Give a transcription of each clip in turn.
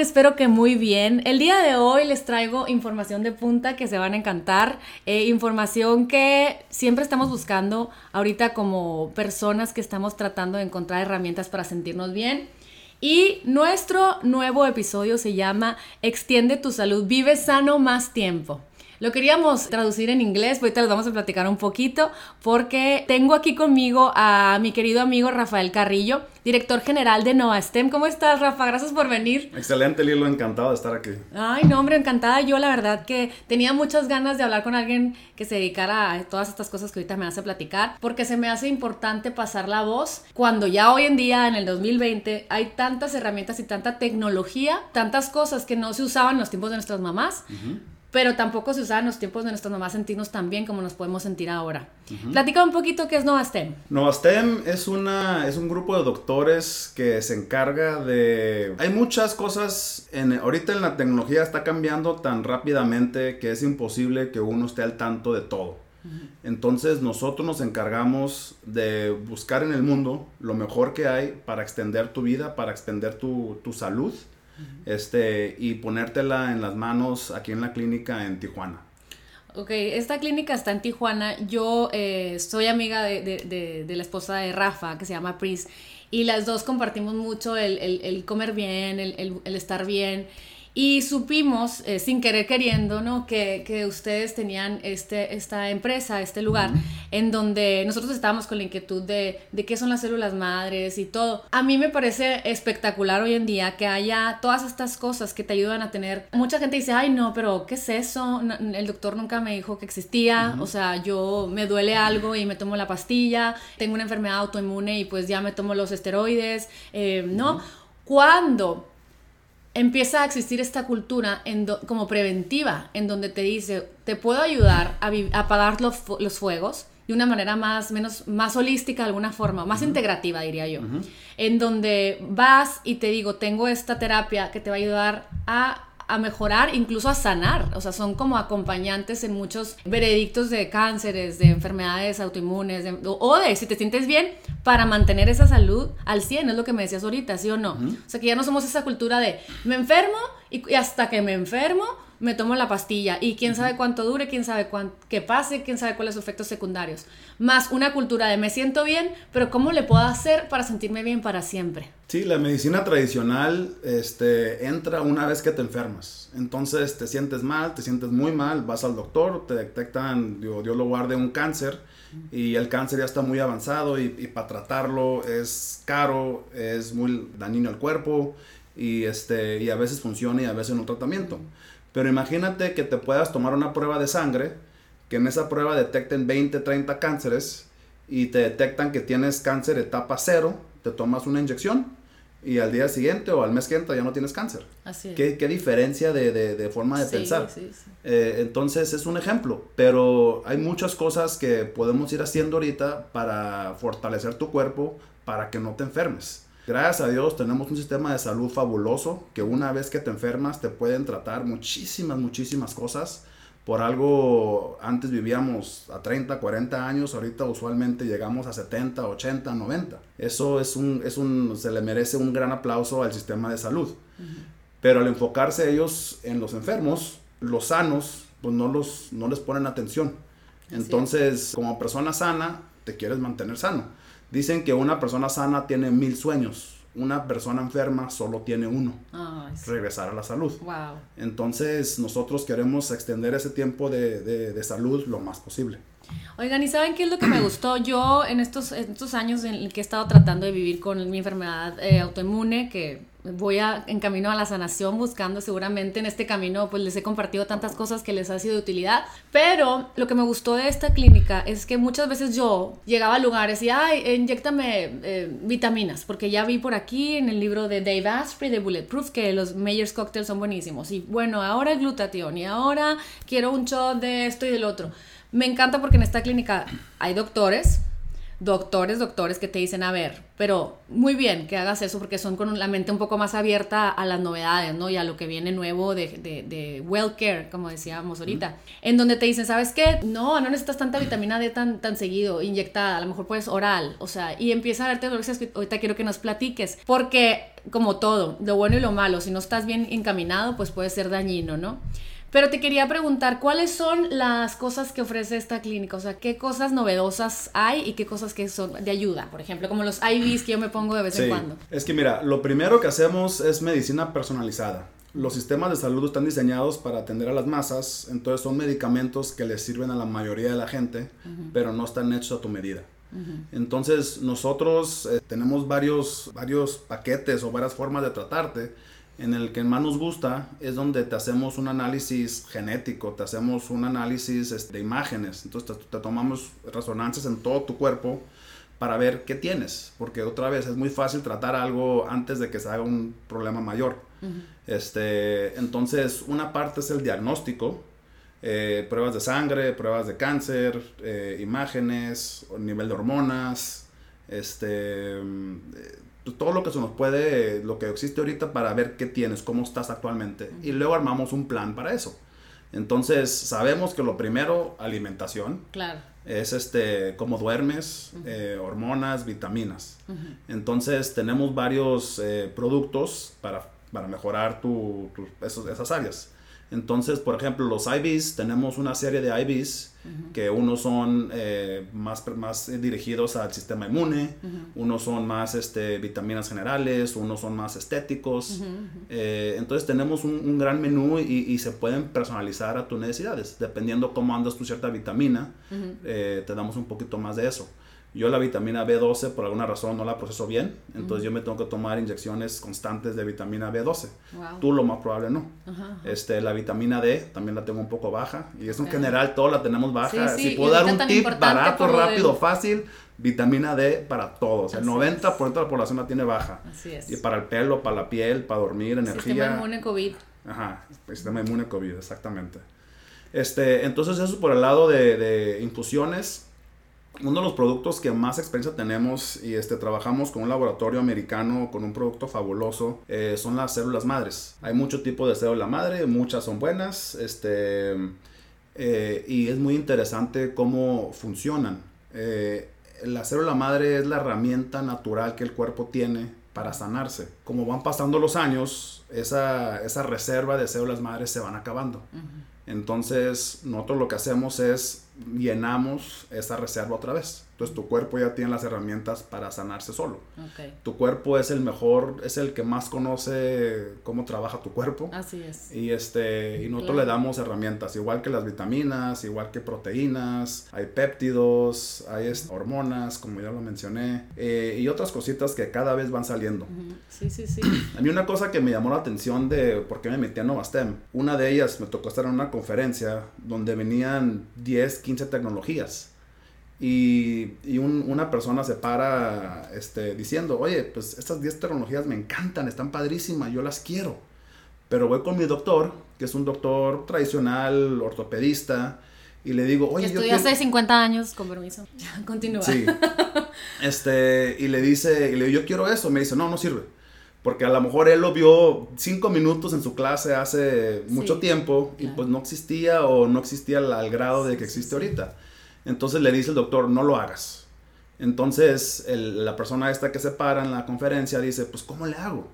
Espero que muy bien. El día de hoy les traigo información de punta que se van a encantar. Eh, información que siempre estamos buscando ahorita como personas que estamos tratando de encontrar herramientas para sentirnos bien. Y nuestro nuevo episodio se llama Extiende tu salud, vive sano más tiempo. Lo queríamos traducir en inglés, ahorita les vamos a platicar un poquito, porque tengo aquí conmigo a mi querido amigo Rafael Carrillo, director general de NoaSTEM. ¿Cómo estás, Rafa? Gracias por venir. Excelente, Lilo, encantado de estar aquí. Ay, no, hombre, encantada. Yo la verdad que tenía muchas ganas de hablar con alguien que se dedicara a todas estas cosas que ahorita me hace platicar, porque se me hace importante pasar la voz cuando ya hoy en día, en el 2020, hay tantas herramientas y tanta tecnología, tantas cosas que no se usaban en los tiempos de nuestras mamás pero tampoco se usaban los tiempos de nuestras mamás sentirnos tan bien como nos podemos sentir ahora. Platica un poquito qué es Novastem. Novastem es, una, es un grupo de doctores que se encarga de... Hay muchas cosas, en, ahorita en la tecnología está cambiando tan rápidamente que es imposible que uno esté al tanto de todo. Entonces nosotros nos encargamos de buscar en el mundo lo mejor que hay para extender tu vida, para extender tu, tu salud este, y ponértela en las manos aquí en la clínica en Tijuana. Ok, esta clínica está en Tijuana. Yo eh, soy amiga de, la esposa de Rafa, que se llama Pris, y las dos compartimos mucho el, comer bien, el, estar bien. Y supimos, eh, sin querer queriendo, ¿no? Que, que, ustedes tenían este, esta empresa, este lugar, en donde nosotros estábamos con la inquietud de, de, qué son las células madres y todo. A mí me parece espectacular hoy en día que haya todas estas cosas que te ayudan a tener. Mucha gente dice, ay, no, pero ¿qué es eso? el doctor nunca me dijo que existía. O sea, yo me duele algo y me tomo la pastilla. Tengo una enfermedad autoinmune y pues ya me tomo los esteroides. Eh, ¿No? Cuando empieza a existir esta cultura en como preventiva, en donde te dice, te puedo ayudar a, apagar los, los, fuegos de una manera más, menos, más holística de alguna forma, más integrativa diría yo, en donde vas y te digo, tengo esta terapia que te va a ayudar a a mejorar, incluso a sanar. O sea, son como acompañantes en muchos veredictos de cánceres, de enfermedades autoinmunes, o de si te sientes bien para mantener esa salud al 100, es lo que me decías ahorita, ¿sí o no? O sea, que ya no somos esa cultura de me enfermo y hasta que me enfermo me tomo la pastilla y quién sabe cuánto dure, quién sabe qué pase, quién sabe cuáles son los efectos secundarios. Más una cultura de me siento bien, pero ¿cómo le puedo hacer para sentirme bien para siempre? Sí, la medicina tradicional este, entra una vez que te enfermas. Entonces te sientes mal, te sientes muy mal, vas al doctor, te detectan, Dios, Dios lo guarde, un cáncer y el cáncer ya está muy avanzado y, y para tratarlo es caro, es muy dañino al cuerpo y, este, y a veces funciona y a veces no tratamiento. Pero imagínate que te puedas tomar una prueba de sangre, que en esa prueba detecten 20, 30 cánceres y te detectan que tienes cáncer etapa cero, te tomas una inyección y al día siguiente o al mes que entra ya no tienes cáncer. Así ¿Qué, qué, diferencia de, de, forma de pensar. Eh, entonces es un ejemplo, pero hay muchas cosas que podemos ir haciendo ahorita para fortalecer tu cuerpo para que no te enfermes. Gracias a Dios tenemos un sistema de salud fabuloso que una vez que te enfermas te pueden tratar muchísimas, muchísimas cosas. Por algo antes vivíamos a 30, 40 años, ahorita usualmente llegamos a 70, 80, 90. Eso es un, es un, se le merece un gran aplauso al sistema de salud. Pero al enfocarse ellos en los enfermos, los sanos, pues no, los, no les ponen atención. Entonces, como persona sana, te quieres mantener sano Dicen que una persona sana tiene mil sueños, una persona enferma solo tiene uno, regresar a la salud. Wow. Entonces nosotros queremos extender ese tiempo de, de, salud lo más posible. Oigan, ¿y saben qué es lo que me gustó? Yo en estos, estos años en que he estado tratando de vivir con mi enfermedad eh, autoinmune, que voy a, en camino a la sanación buscando seguramente en este camino pues les he compartido tantas cosas que les ha sido de utilidad. Pero lo que me gustó de esta clínica es que muchas veces yo llegaba a lugares y ay inyectame eh, vitaminas porque ya vi por aquí en el libro de Dave Asprey de Bulletproof que los Mayors Cocktails son buenísimos. Y bueno ahora glutatión y ahora quiero un shot de esto y del otro me encanta porque en esta clínica hay doctores doctores, doctores que te dicen, a ver, pero muy bien que hagas eso porque son con la mente un poco más abierta a las novedades, ¿no? Y a lo que viene nuevo de, de, de well care, como decíamos ahorita, en donde te dicen, ¿sabes qué? No, no necesitas tanta vitamina D tan, tan seguido, inyectada, a lo mejor puedes oral, o sea, y empieza a darte dolores que ahorita quiero que nos platiques, porque como todo, lo bueno y lo malo, si no estás bien encaminado, pues puede ser dañino, ¿no? Pero te quería preguntar, ¿cuáles son las cosas que ofrece esta clínica? O sea, ¿qué cosas novedosas hay y qué cosas que son de ayuda? Por ejemplo, como los IVs que yo me pongo de vez en cuando. Es que mira, lo primero que hacemos es medicina personalizada. Los sistemas de salud están diseñados para atender a las masas, entonces son medicamentos que les sirven a la mayoría de la gente, pero no están hechos a tu medida. Entonces nosotros eh, tenemos varios, varios paquetes o varias formas de tratarte en el que más nos gusta es donde te hacemos un análisis genético, te hacemos un análisis este, de imágenes, entonces te, tomamos resonancias en todo tu cuerpo para ver qué tienes, porque otra vez es muy fácil tratar algo antes de que se haga un problema mayor. este, entonces, una parte es el diagnóstico, eh, pruebas de sangre, pruebas de cáncer, eh, imágenes, nivel de hormonas, este, todo lo que se nos puede, lo que existe ahorita para ver qué tienes, cómo estás actualmente. Y luego armamos un plan para eso. Entonces, sabemos que lo primero, alimentación. Claro. Es este, cómo duermes, eh, hormonas, vitaminas. Entonces, tenemos varios eh, productos para, para mejorar tu, esas áreas. Entonces, por ejemplo, los IVs, tenemos una serie de IVs que unos son eh, más, más dirigidos al sistema inmune, unos son más este, vitaminas generales, unos son más estéticos. Eh, entonces tenemos un, gran menú y, se pueden personalizar a tus necesidades. Dependiendo cómo andas tu cierta vitamina, eh, te damos un poquito más de eso. Yo la vitamina B12 por alguna razón no la proceso bien, entonces yo me tengo que tomar inyecciones constantes de vitamina B12. Tú lo más probable no. Este, la vitamina D también la tengo un poco baja y es en general todo la tenemos baja. Si puedo dar un tip barato, rápido, fácil, vitamina D para todos. el 90% de la población la tiene baja. Así es. Y para el pelo, para la piel, para dormir, energía. Sistema inmune COVID. Ajá, sistema inmune COVID, exactamente. Este, entonces eso por el lado de, de infusiones uno de los productos que más experiencia tenemos y este, trabajamos con un laboratorio americano con un producto fabuloso eh, son las células madres. Hay mucho tipo de célula madre, muchas son buenas este, eh, y es muy interesante cómo funcionan. Eh, la célula madre es la herramienta natural que el cuerpo tiene para sanarse. Como van pasando los años, esa, esa reserva de células madres se van acabando. Entonces, nosotros lo que hacemos es llenamos esa reserva otra vez. Entonces tu cuerpo ya tiene las herramientas para sanarse solo. Tu cuerpo es el mejor, es el que más conoce cómo trabaja tu cuerpo. Así es. Y, este, y nosotros le damos herramientas, igual que las vitaminas, igual que proteínas, hay péptidos, hay hormonas, como ya lo mencioné, eh, y otras cositas que cada vez van saliendo. Sí, sí, sí. A mí una cosa que me llamó la atención de por qué me metí a Novastem, una de ellas me tocó estar en una conferencia donde venían 10, 15 tecnologías y, y una persona se para este, diciendo, oye, pues estas 10 tecnologías me encantan, están padrísimas, yo las quiero. Pero voy con mi doctor, que es un doctor tradicional, ortopedista, y le digo, oye, yo hace 50 años, con permiso. Continúa. Sí. Este, y le dice, y le digo, yo quiero eso. Me dice, no, no sirve. Porque a lo mejor él lo vio cinco minutos en su clase hace mucho tiempo y pues no existía o no existía al, grado de que existe ahorita. Entonces le dice el doctor, no lo hagas. Entonces la persona esta que se para en la conferencia dice, pues ¿cómo le hago?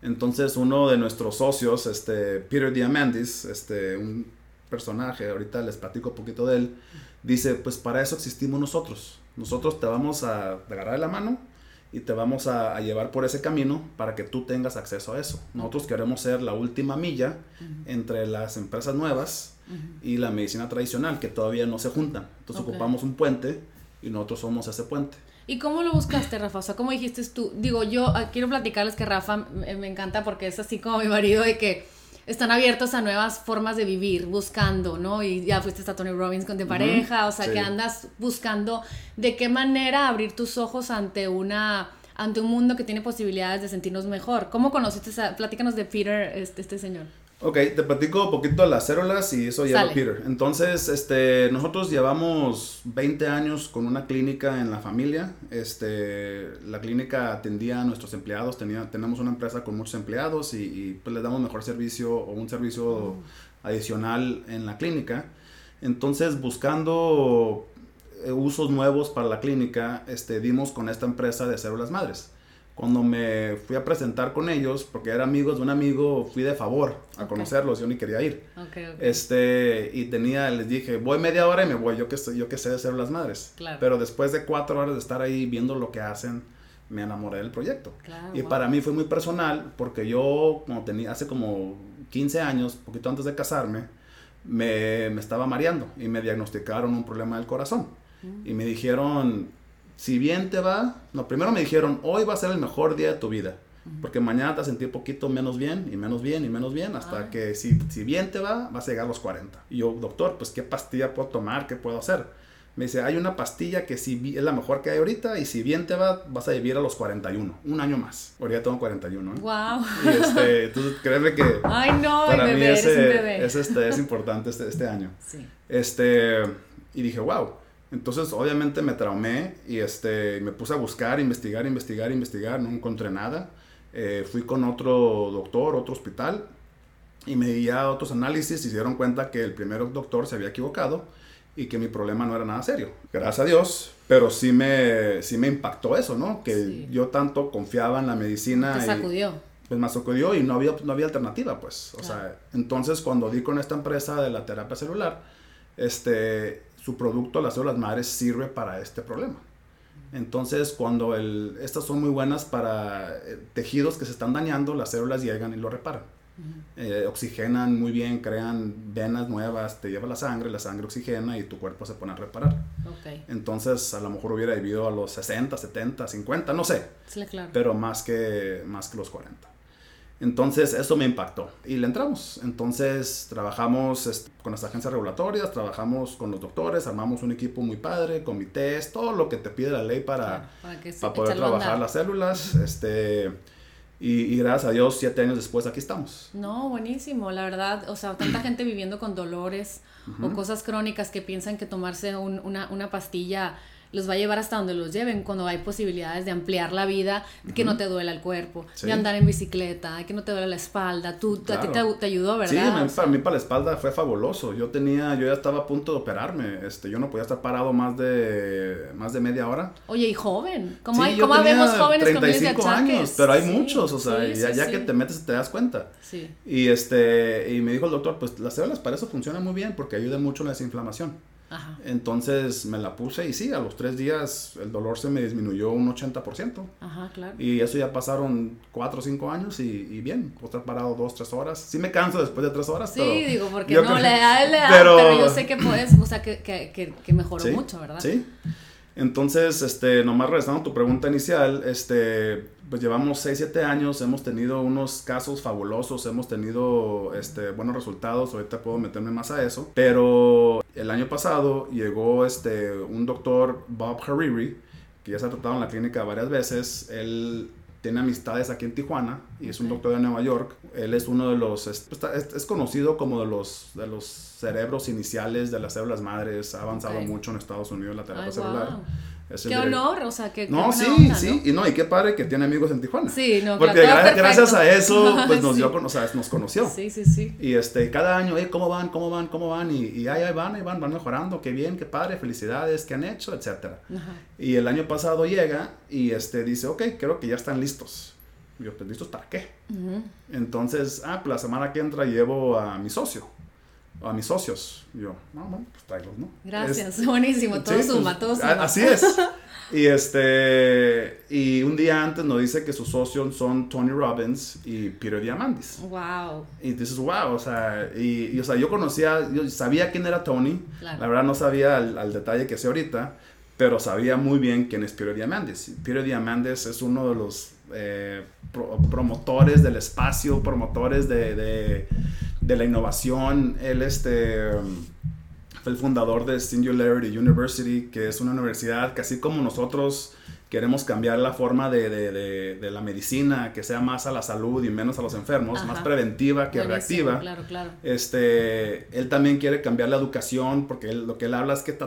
Entonces uno de nuestros socios, este, Peter Diamandis, este, un personaje, ahorita les platico un poquito de él, dice, pues para eso existimos nosotros. Nosotros te vamos a agarrar la mano y te vamos a, llevar por ese camino para que tú tengas acceso a eso. Nosotros queremos ser la última milla entre las empresas nuevas y la medicina tradicional, que todavía no se juntan. Entonces ocupamos un puente y nosotros somos ese puente. ¿Y cómo lo buscaste, Rafa? O sea, ¿cómo dijiste tú? Digo, yo ah, quiero platicarles que Rafa me encanta porque es así como mi marido de que están abiertos a nuevas formas de vivir, buscando, ¿no? Y ya fuiste a Tony Robbins con de pareja, o sea, que andas buscando de qué manera abrir tus ojos ante una ante un mundo que tiene posibilidades de sentirnos mejor. ¿Cómo conociste esa? Platícanos de Peter, este, este señor. Ok, te platico un poquito de las células y eso ya Peter. Entonces, este, nosotros llevamos 20 años con una clínica en la familia. Este, la clínica atendía a nuestros empleados, tenía, tenemos una empresa con muchos empleados y, pues les damos mejor servicio o un servicio oh. adicional en la clínica. Entonces, buscando eh, usos nuevos para la clínica, este, dimos con esta empresa de células madres cuando me fui a presentar con ellos, porque eran amigos de un amigo, fui de favor a conocerlos, yo ni quería ir. Este, y tenía, les dije, voy media hora y me voy, yo que, yo que sé de ser las madres. Pero después de cuatro horas de estar ahí viendo lo que hacen, me enamoré del proyecto. y para mí fue muy personal, porque yo, como tenía, hace como 15 años, poquito antes de casarme, me, me estaba mareando y me diagnosticaron un problema del corazón. Mm. Y me dijeron, si bien te va, no, primero me dijeron, hoy va a ser el mejor día de tu vida, porque mañana te vas a sentir poquito menos bien y menos bien y menos bien, hasta ah. que si, si bien te va, vas a llegar a los 40. Y yo, doctor, pues ¿qué pastilla puedo tomar? ¿Qué puedo hacer? Me dice, hay una pastilla que si es la mejor que hay ahorita y si bien te va, vas a vivir a los 41, un año más. Ahorita tengo 41, ¿eh? Wow. Y este, entonces créeme que Ay, no, para mí ese, es, este, es importante este, este año. Sí. Este, y dije, wow. Entonces, obviamente me traumé y este, me puse a buscar, investigar, investigar, investigar, no encontré nada. Eh, fui con otro doctor, otro hospital, y me di a otros análisis y se dieron cuenta que el primer doctor se había equivocado y que mi problema no era nada serio. Gracias a Dios, pero sí me, sí me impactó eso, ¿no? Que yo tanto confiaba en la medicina. Te sacudió. pues me sacudió y no había, no había alternativa, pues. O sea, entonces cuando di con esta empresa de la terapia celular, este, su producto, las células madres, sirve para este problema. Entonces, cuando el, estas son muy buenas para eh, tejidos que se están dañando, las células llegan y lo reparan. Eh, oxigenan muy bien, crean venas nuevas, te lleva la sangre, la sangre oxigena y tu cuerpo se pone a reparar. Entonces, a lo mejor hubiera vivido a los 60, 70, 50, no sé. Pero más que, más que los 40. Entonces eso me impactó y le entramos. Entonces trabajamos con las agencias regulatorias, trabajamos con los doctores, armamos un equipo muy padre, comités, todo lo que te pide la ley para, para, poder trabajar las células. Este, y, gracias a Dios, siete años después aquí estamos. No, buenísimo, la verdad, o sea, tanta gente viviendo con dolores o cosas crónicas que piensan que tomarse una, una pastilla los va a llevar hasta donde los lleven cuando hay posibilidades de ampliar la vida, que no te duela el cuerpo, de andar en bicicleta, que no te duela la espalda. Tú, A ti te, ayudó, ¿verdad? Sí, para mí para la espalda fue fabuloso. Yo tenía, yo ya estaba a punto de operarme. Este, yo no podía estar parado más de, más de media hora. Oye, y joven. ¿Cómo, hay, ¿cómo vemos jóvenes 35 con años, pero hay muchos, o sea, ya, ya que te metes te das cuenta. Sí. Y, este, y me dijo el doctor, pues las células para eso funcionan muy bien porque ayudan mucho en la desinflamación. Entonces me la puse y sí, a los tres días el dolor se me disminuyó un 80%. Ajá, claro. Y eso ya pasaron cuatro o cinco años y, bien, puedo estar parado dos, tres horas. Sí me canso después de tres horas. Sí, digo, porque no, le da, le da, pero, yo sé que puedes, o sea, que, que, que, mejoró mucho, ¿verdad? Sí. Entonces, este, nomás regresando a tu pregunta inicial, este, pues llevamos 6, 7 años, hemos tenido unos casos fabulosos, hemos tenido este, buenos resultados, ahorita puedo meterme más a eso, pero el año pasado llegó este, un doctor, Bob Hariri, que ya se ha tratado en la clínica varias veces, él tiene amistades aquí en Tijuana y es un doctor de Nueva York. Él es uno de los, es, es, conocido como de los, de los cerebros iniciales de las células madres, ha avanzado mucho en Estados Unidos la terapia celular qué honor, o sea, que. No, sí, sí, y no, y qué padre que tiene amigos en Tijuana. Sí, no, Porque gracias, a eso, pues nos dio, o sea, nos conoció. Sí, sí, sí. Y este, cada año, ¿cómo van? ¿Cómo van? ¿Cómo van? Y, y ahí, ahí van, ahí van, van mejorando, qué bien, qué padre, felicidades, qué han hecho, etcétera. Y el año pasado llega y este, dice, ok, creo que ya están listos. Y yo, pues, ¿listos para qué? Entonces, ah, pues la semana que entra llevo a mi socio a mis socios. yo, no, bueno, pues tráelos, ¿no? Gracias, buenísimo, todo suma, todo suma. Así es. Y este, y un día antes nos dice que sus socios son Tony Robbins y Peter Diamandis. Wow. Y dices, wow, o sea, y, o sea, yo conocía, yo sabía quién era Tony, la verdad no sabía al, detalle que sé ahorita, pero sabía muy bien quién es Peter Diamandis. Peter Diamandis es uno de los eh, promotores del espacio, promotores de de la innovación. Él este, fue el fundador de Singularity University, que es una universidad que así como nosotros queremos cambiar la forma de, de, de, la medicina, que sea más a la salud y menos a los enfermos, más preventiva que reactiva. Claro, claro. Este, él también quiere cambiar la educación, porque lo que él habla es que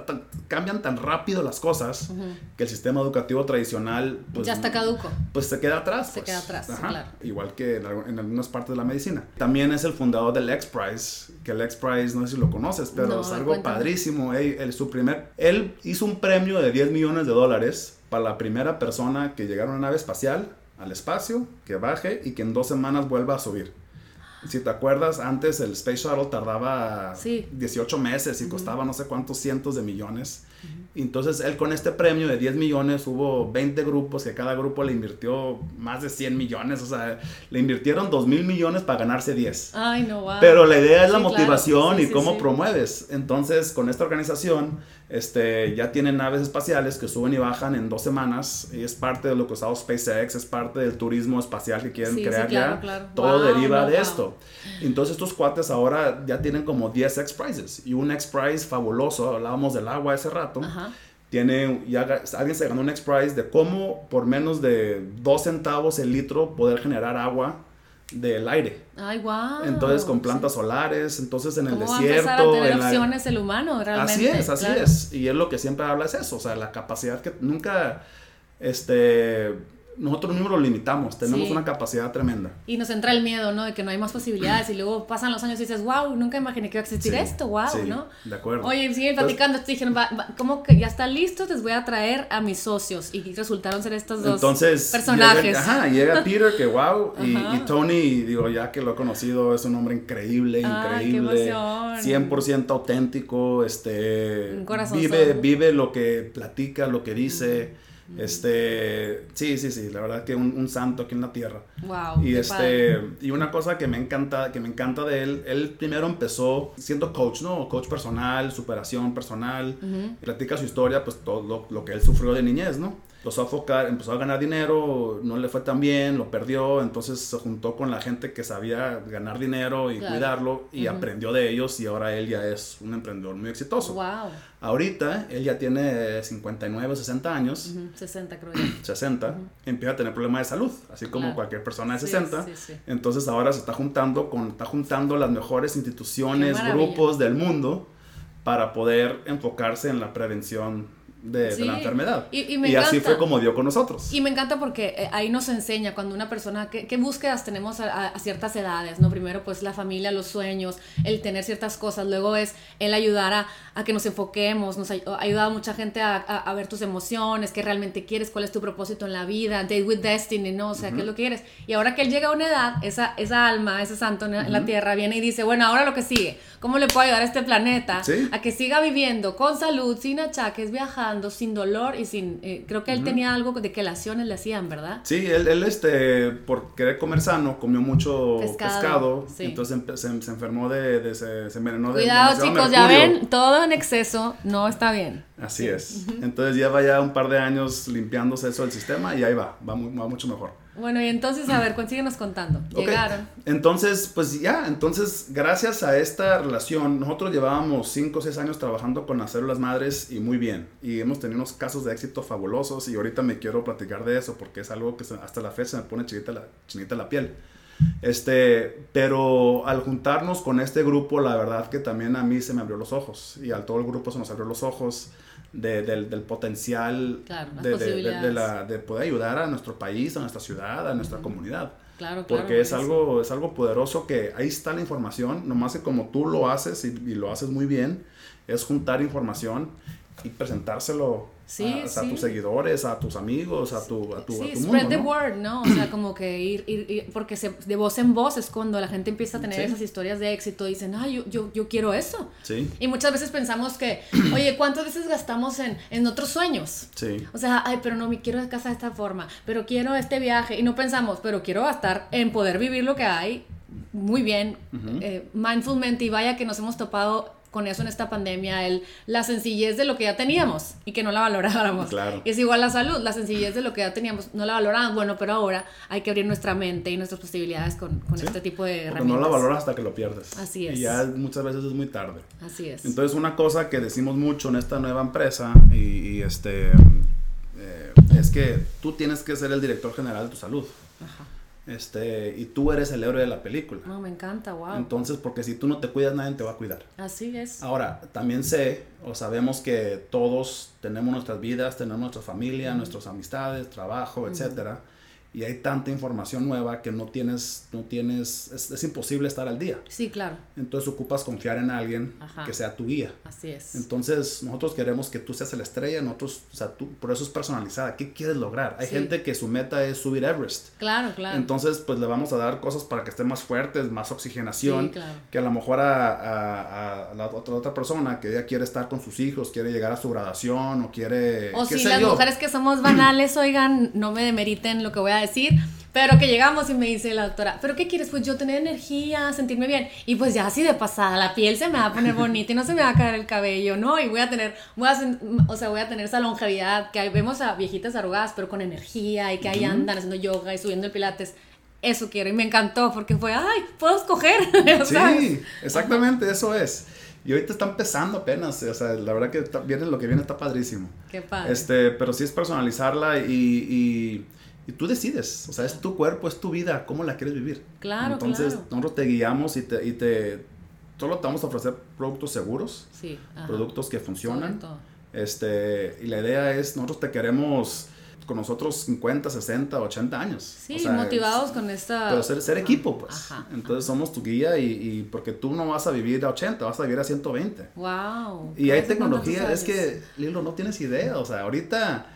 cambian tan rápido las cosas que el sistema educativo tradicional... Pues, ya está caduco. Pues se queda atrás. Se pues. queda atrás, claro. Igual que en, algunas partes de la medicina. También es el fundador del X-Prize, que el X-Prize, no sé si lo conoces, pero es algo padrísimo. Él, su primer, él hizo un premio de 10 millones de dólares para la primera persona que llegara a una nave espacial al espacio, que baje y que en dos semanas vuelva a subir. Si te acuerdas, antes el Space Shuttle tardaba 18 meses y costaba no sé cuántos cientos de millones. Entonces él con este premio de 10 millones hubo 20 grupos que cada grupo le invirtió más de 100 millones. O sea, le invirtieron 2 mil millones para ganarse 10. Ay, no, wow. Pero la idea es la motivación y cómo promueves. Entonces con esta organización este, ya tienen naves espaciales que suben y bajan en dos semanas. Y es parte de lo que usado SpaceX, es parte del turismo espacial que quieren crear ya. Todo deriva de esto. Entonces estos cuates ahora ya tienen como 10 X-Prizes. Y un X-Prize fabuloso, hablábamos del agua hace rato. Tiene, ya alguien se ganó un X-Prize de cómo por menos de 2 centavos el litro poder generar agua del aire. Ay, wow. Entonces con plantas solares, entonces en el ¿Cómo desierto. Va a tener opciones el humano, realmente. Así es, así es. Y es lo que siempre habla es eso, o sea, la capacidad que nunca, este, nosotros mismos lo limitamos, tenemos una capacidad tremenda. Y nos entra el miedo, ¿no? De que no hay más posibilidades y luego pasan los años y dices, wow, nunca imaginé que iba a existir esto, wow, sí, ¿no? De acuerdo. Oye, siguen platicando, te dijeron, ¿cómo que ya está listo? Les voy a traer a mis socios y resultaron ser estos dos Entonces, personajes. Llega, ajá, llega Peter, que wow, y, Tony, digo, ya que lo he conocido, es un hombre increíble, ah, increíble, 100% auténtico, este, vive, vive lo que platica, lo que dice. Este, sí, sí, sí, la verdad que un, santo aquí en la tierra. Wow. Y este, y una cosa que me encanta, que me encanta de él, él primero empezó siendo coach, ¿no? Coach personal, superación personal, platica su historia, pues todo lo, lo, que él sufrió de niñez, ¿no? Empezó a focar, empezó a ganar dinero, no le fue tan bien, lo perdió, entonces se juntó con la gente que sabía ganar dinero y cuidarlo y aprendió de ellos y ahora él ya es un emprendedor muy exitoso. Wow. Ahorita él ya tiene 59, 60 años. 60 creo 60. Empieza a tener problemas de salud, así como cualquier persona de 60. entonces ahora se está juntando con está juntando las mejores instituciones, grupos del mundo para poder enfocarse en la prevención de, la enfermedad. Y, así fue como dio con nosotros. Y me encanta porque eh, ahí nos enseña cuando una persona, qué, qué búsquedas tenemos a, ciertas edades, ¿no? Primero pues la familia, los sueños, el tener ciertas cosas, luego es el ayudar a, a que nos enfoquemos, nos ha ayudado a mucha gente a, a, ver tus emociones, qué realmente quieres, cuál es tu propósito en la vida, date with destiny, ¿no? O sea, qué es lo que quieres. Y ahora que él llega a una edad, esa, esa alma, ese santo en, la tierra viene y dice, bueno, ahora lo que sigue, ¿cómo le puedo ayudar a este planeta a que siga viviendo con salud, sin achaques, viajando? Sin dolor y sin... Eh, creo que él tenía algo de que laciones le hacían, ¿verdad? Sí, él, él este, por querer comer sano, comió mucho pescado, entonces se, se, enfermó de, se, se, envenenó de... Cuidado chicos, ya ven, todo en exceso no está bien. Así es. Entonces lleva ya un par de años limpiándose eso del sistema y ahí va, va, va mucho mejor. Bueno, y entonces, a ver, síguenos contando. Llegaron. Entonces, pues ya, entonces, gracias a esta relación, nosotros llevábamos 5 o 6 años trabajando con las células madres y muy bien. Y hemos tenido unos casos de éxito fabulosos y ahorita me quiero platicar de eso porque es algo que hasta la fecha se me pone chinita la, chinita la piel. Este, pero al juntarnos con este grupo, la verdad que también a mí se me abrió los ojos y al todo el grupo se nos abrió los ojos del, del, potencial de, de, la, de, poder ayudar a nuestro país, a nuestra ciudad, a nuestra comunidad. Claro, Porque es algo, es algo poderoso que ahí está la información, nomás que como tú lo haces y, y lo haces muy bien, es juntar información y presentárselo a, tus seguidores, a tus amigos, a tu, a tu, sí, a tu spread the word, ¿no? O sea, como que ir, ir, porque se, de voz en voz es cuando la gente empieza a tener esas historias de éxito y dicen, ah, yo, yo, yo quiero eso. Sí. Y muchas veces pensamos que, oye, ¿cuántas veces gastamos en, en otros sueños? Sí. O sea, ay, pero no me quiero casa de esta forma, pero quiero este viaje y no pensamos, pero quiero gastar en poder vivir lo que hay muy bien, eh, mindfulmente y vaya que nos hemos topado con eso en esta pandemia, el, la sencillez de lo que ya teníamos y que no la valoráramos. Claro. Es igual la salud, la sencillez de lo que ya teníamos, no la valoramos, bueno, pero ahora hay que abrir nuestra mente y nuestras posibilidades con, con este tipo de herramientas. no la valoras hasta que lo pierdes. Así es. Y ya muchas veces es muy tarde. Así es. Entonces una cosa que decimos mucho en esta nueva empresa y, este... Eh, es que tú tienes que ser el director general de tu salud. Ajá. Este, y tú eres el héroe de la película. No, me encanta, wow. Entonces, porque si tú no te cuidas, nadie te va a cuidar. Así es. Ahora, también sé, o sabemos que todos tenemos nuestras vidas, tenemos nuestra familia, nuestras amistades, trabajo, etcétera y hay tanta información nueva que no tienes, no tienes, es, imposible estar al día. Sí, claro. Entonces ocupas confiar en alguien que sea tu guía. Así es. Entonces nosotros queremos que tú seas la estrella, nosotros, o sea, tú, por eso es personalizada. ¿Qué quieres lograr? Hay gente que su meta es subir Everest. Claro, claro. Entonces, pues le vamos a dar cosas para que estén más fuertes, más oxigenación, que a lo mejor a, a, la otra, otra persona que ella quiere estar con sus hijos, quiere llegar a su graduación o quiere... O si las mujeres que somos banales, oigan, no me demeriten lo que voy a decir, pero que llegamos y me dice la doctora, ¿pero qué quieres? Pues yo tener energía, sentirme bien. Y pues ya así de pasada, la piel se me va a poner bonita y no se me va a caer el cabello, ¿no? Y voy a tener, voy a, o sea, voy a tener esa longevidad que vemos a viejitas arrugadas, pero con energía y que ahí andan haciendo yoga y subiendo el pilates. Eso quiero y me encantó porque fue, ay, puedo escoger. sí, exactamente, eso es. Y ahorita está empezando apenas, o sea, la verdad que viene lo que viene está padrísimo. Qué padre. Este, pero sí es personalizarla y y tú decides, o sea, es tu cuerpo, es tu vida, cómo la quieres vivir. Claro, Entonces, nosotros te guiamos y te, y te, solo te vamos a ofrecer productos seguros, sí, productos que funcionan. Este, y la idea es, nosotros te queremos con nosotros 50, 60, 80 años. Sí, motivados con esta... Pero ser, ser equipo, pues. Entonces somos tu guía y, y, porque tú no vas a vivir a 80, vas a vivir a 120. Wow. Y hay tecnología, es que, Lilo, no tienes idea, o sea, ahorita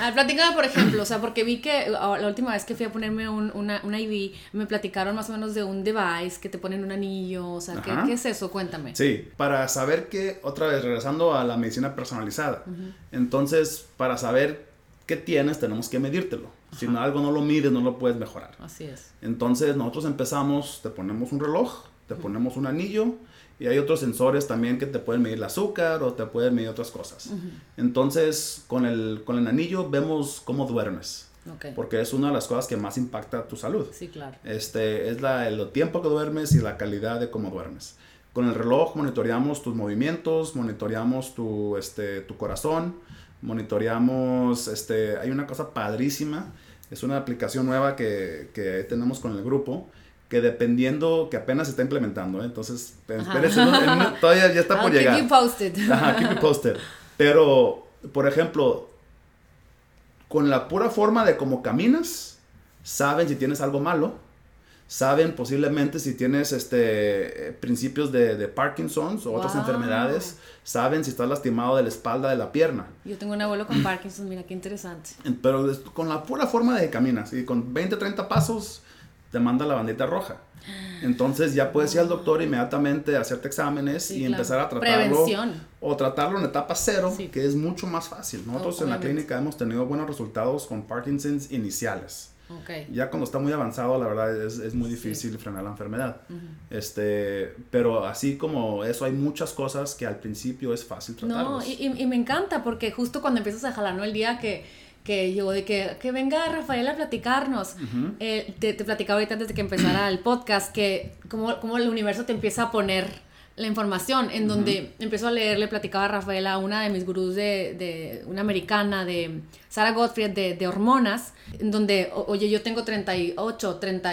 Ah, platícame, por ejemplo, o sea, porque vi que ah, la última vez que fui a ponerme un, una, una IV, me platicaron más o menos de un device que te ponen un anillo, o sea, ¿qué, es eso? Cuéntame. Sí, para saber que, otra vez, regresando a la medicina personalizada, entonces, para saber qué tienes, tenemos que medírtelo. Si no, algo no lo mides, no lo puedes mejorar. Así es. Entonces, nosotros empezamos, te ponemos un reloj, te ponemos un anillo, y hay otros sensores también que te pueden medir el azúcar o te pueden medir otras cosas. Entonces, con el, con el anillo vemos cómo duermes. Porque es una de las cosas que más impacta tu salud. Sí, claro. Este, es la, el tiempo que duermes y la calidad de cómo duermes. Con el reloj monitoreamos tus movimientos, monitoreamos tu, este, tu corazón, monitoreamos, este, hay una cosa padrísima, es una aplicación nueva que, que tenemos con el grupo, que dependiendo, que apenas se está implementando, ¿eh? entonces, todavía ya está por llegar. Keep you posted. Ajá, keep you posted. Pero, por ejemplo, con la pura forma de cómo caminas, saben si tienes algo malo, saben posiblemente si tienes este principios de, de Parkinson's o otras enfermedades, saben si estás lastimado de la espalda, de la pierna. Yo tengo un abuelo con Parkinson, mira qué interesante. Pero con la pura forma de caminas y con 20, 30 pasos, te manda la bandita roja. Entonces ya puedes ir al doctor inmediatamente a hacerte exámenes y empezar a tratarlo. O tratarlo en etapa cero, que es mucho más fácil. Nosotros en la clínica hemos tenido buenos resultados con Parkinson's iniciales. Okay. Ya cuando está muy avanzado, la verdad es, es muy difícil frenar la enfermedad. este, pero así como eso, hay muchas cosas que al principio es fácil tratarlos. No, y, y, me encanta porque justo cuando empiezas a jalar, ¿no? El día que que yo de que, que venga Rafael a platicarnos. Eh, te, te, platicaba ahorita antes de que empezara el podcast que como, como el universo te empieza a poner la información, en donde empezó a leer, le platicaba a Rafael a una de mis gurús de, de una americana de Sarah Gottfried de, de hormonas, en donde, oye, yo tengo 38, 30,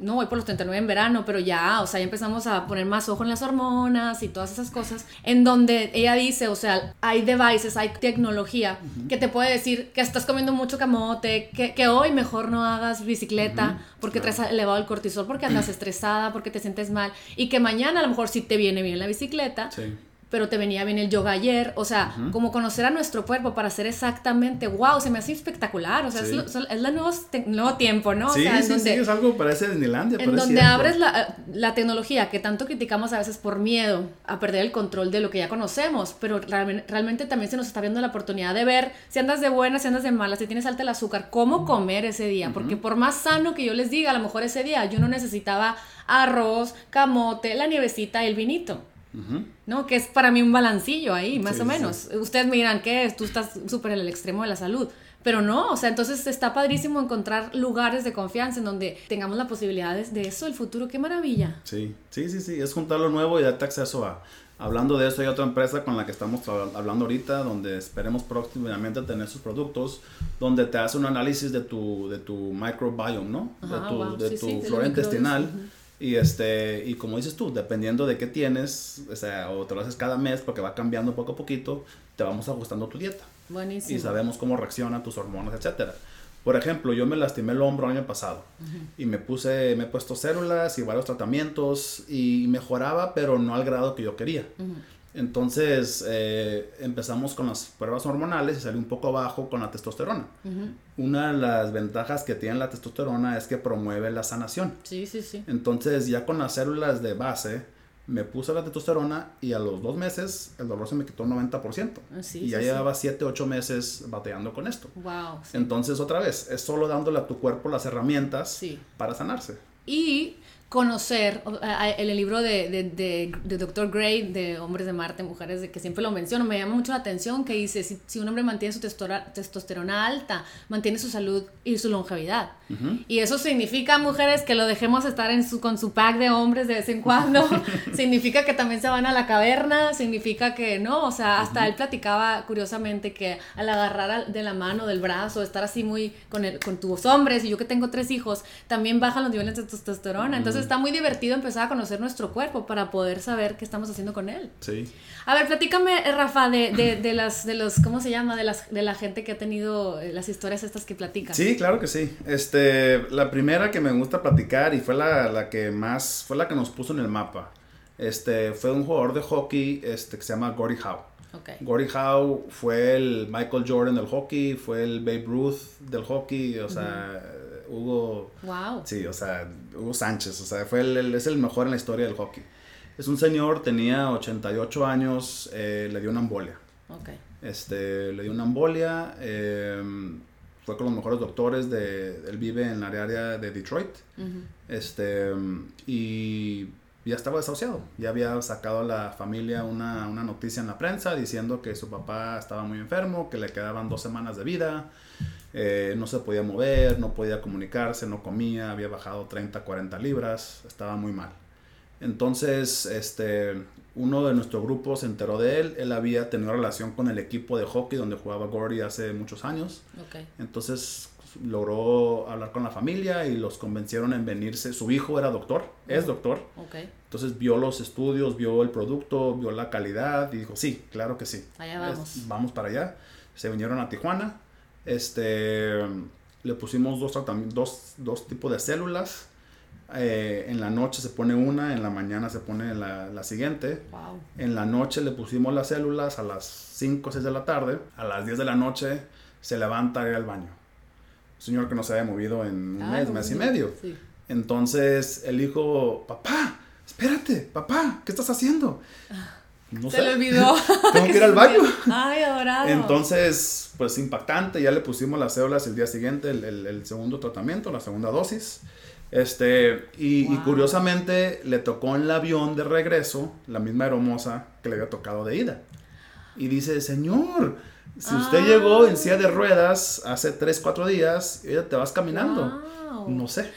no voy por los 39 en verano, pero ya, o sea, ya empezamos a poner más ojo en las hormonas y todas esas cosas, en donde ella dice, o sea, hay devices, hay tecnología que te puede decir que estás comiendo mucho camote, que, que hoy mejor no hagas bicicleta porque traes elevado el cortisol, porque andas estresada, porque te sientes mal, y que mañana a lo mejor si te viene bien la bicicleta, sí pero te venía bien el yoga ayer, o sea, como conocer a nuestro cuerpo para hacer exactamente, wow, se me hace espectacular, o sea, es, es el nuevo, nuevo, tiempo, ¿no? Sí, o sea, sí, donde, sí, es algo parece Disneylandia. En donde abres la, la, tecnología que tanto criticamos a veces por miedo a perder el control de lo que ya conocemos, pero realmente, realmente también se nos está viendo la oportunidad de ver si andas de buena, si andas de mala, si tienes alta el azúcar, cómo comer ese día, porque por más sano que yo les diga, a lo mejor ese día yo no necesitaba arroz, camote, la nievecita y el vinito. ¿No? Que es para mí un balancillo ahí, más o menos. Ustedes me dirán que tú estás súper en el extremo de la salud. Pero no, o sea, entonces está padrísimo encontrar lugares de confianza en donde tengamos la posibilidad de, eso, el futuro, qué maravilla. Sí, sí, sí, sí, es juntar lo nuevo y darte acceso a, Hablando de eso, hay otra empresa con la que estamos hablando ahorita, donde esperemos próximamente tener sus productos, donde te hace un análisis de tu, de tu microbiome, ¿no? de tu, flora intestinal. Y, este, y como dices tú, dependiendo de qué tienes, o, sea, o te lo haces cada mes porque va cambiando poco a poquito, te vamos ajustando tu dieta. Buenísimo. Y sabemos cómo reaccionan tus hormonas, etcétera. Por ejemplo, yo me lastimé el hombro el año pasado y me puse, me he puesto células y varios tratamientos y mejoraba, pero no al grado que yo quería. Entonces eh, empezamos con las pruebas hormonales y salí un poco bajo con la testosterona. Una de las ventajas que tiene la testosterona es que promueve la sanación. Sí, sí, sí. Entonces ya con las células de base me puse la testosterona y a los dos meses el dolor se me quitó un 90%. Ah, y ya llevaba 7, 8 meses bateando con esto. Wow. Entonces otra vez, es solo dándole a tu cuerpo las herramientas para sanarse. Y conocer, en el libro de, de, de, Dr. Gray, de Hombres de Marte, Mujeres, de que siempre lo menciono, me llama mucho la atención que dice, si, si un hombre mantiene su testosterona alta, mantiene su salud y su longevidad. Y eso significa, mujeres, que lo dejemos estar en su, con su pack de hombres de vez en cuando, significa que también se van a la caverna, significa que no, o sea, hasta él platicaba curiosamente que al agarrar de la mano, del brazo, estar así muy con, el, con tus hombres, y yo que tengo tres hijos, también bajan los niveles de testosterona. Entonces, está muy divertido empezar a conocer nuestro cuerpo para poder saber qué estamos haciendo con él. Sí. A ver, platícame, eh, Rafa, de, de, de las, de los, ¿cómo se llama? De, las, de la gente que ha tenido eh, las historias estas que platicas. Sí, claro que sí. Este, la primera que me gusta platicar y fue la, la que más, fue la que nos puso en el mapa. Este, fue un jugador de hockey este, que se llama Gordie Howe. Okay. Gordie Howe fue el Michael Jordan del hockey, fue el Babe Ruth del hockey, o sea, Hugo. Wow. Sí, o sea, Hugo Sánchez, o sea, fue el, es el mejor en la historia del hockey. Es un señor, tenía 88 años, eh, le dio una embolia. Ok. Este, le dio una embolia, em, fue con los mejores doctores de, él vive en la área de Detroit. Este, y ya estaba desahuciado. Ya había sacado a la familia una, una, noticia en la prensa diciendo que su papá estaba muy enfermo, que le quedaban dos semanas de vida. Eh, no se podía mover, no podía comunicarse, no comía, había bajado 30, 40 libras, estaba muy mal. Entonces, este, uno de nuestro grupo se enteró de él, él había tenido relación con el equipo de hockey donde jugaba Gordy hace muchos años. Entonces logró hablar con la familia y los convencieron en venirse. Su hijo era doctor, es doctor. Entonces vio los estudios, vio el producto, vio la calidad y dijo, sí, claro que sí. Allá vamos. vamos para allá. Se vinieron a Tijuana este, le pusimos dos, dos, dos tipos de células. Eh, en la noche se pone una, en la mañana se pone la, la siguiente. En la noche le pusimos las células a las 5 o 6 de la tarde. A las 10 de la noche se levanta y al baño. Un señor que no se había movido en un ah, mes, mes y medio. Entonces el hijo, papá, espérate, papá, ¿qué estás haciendo? Ah. No Se le olvidó. Tengo que ir al baño. Ay, adorado. Entonces, pues impactante, ya le pusimos las células el día siguiente, el, el, segundo tratamiento, la segunda dosis. Este, y, curiosamente le tocó en el avión de regreso la misma hermosa que le había tocado de ida. Y dice, señor, si usted llegó en silla de ruedas hace 3, 4 días, te vas caminando. No sé.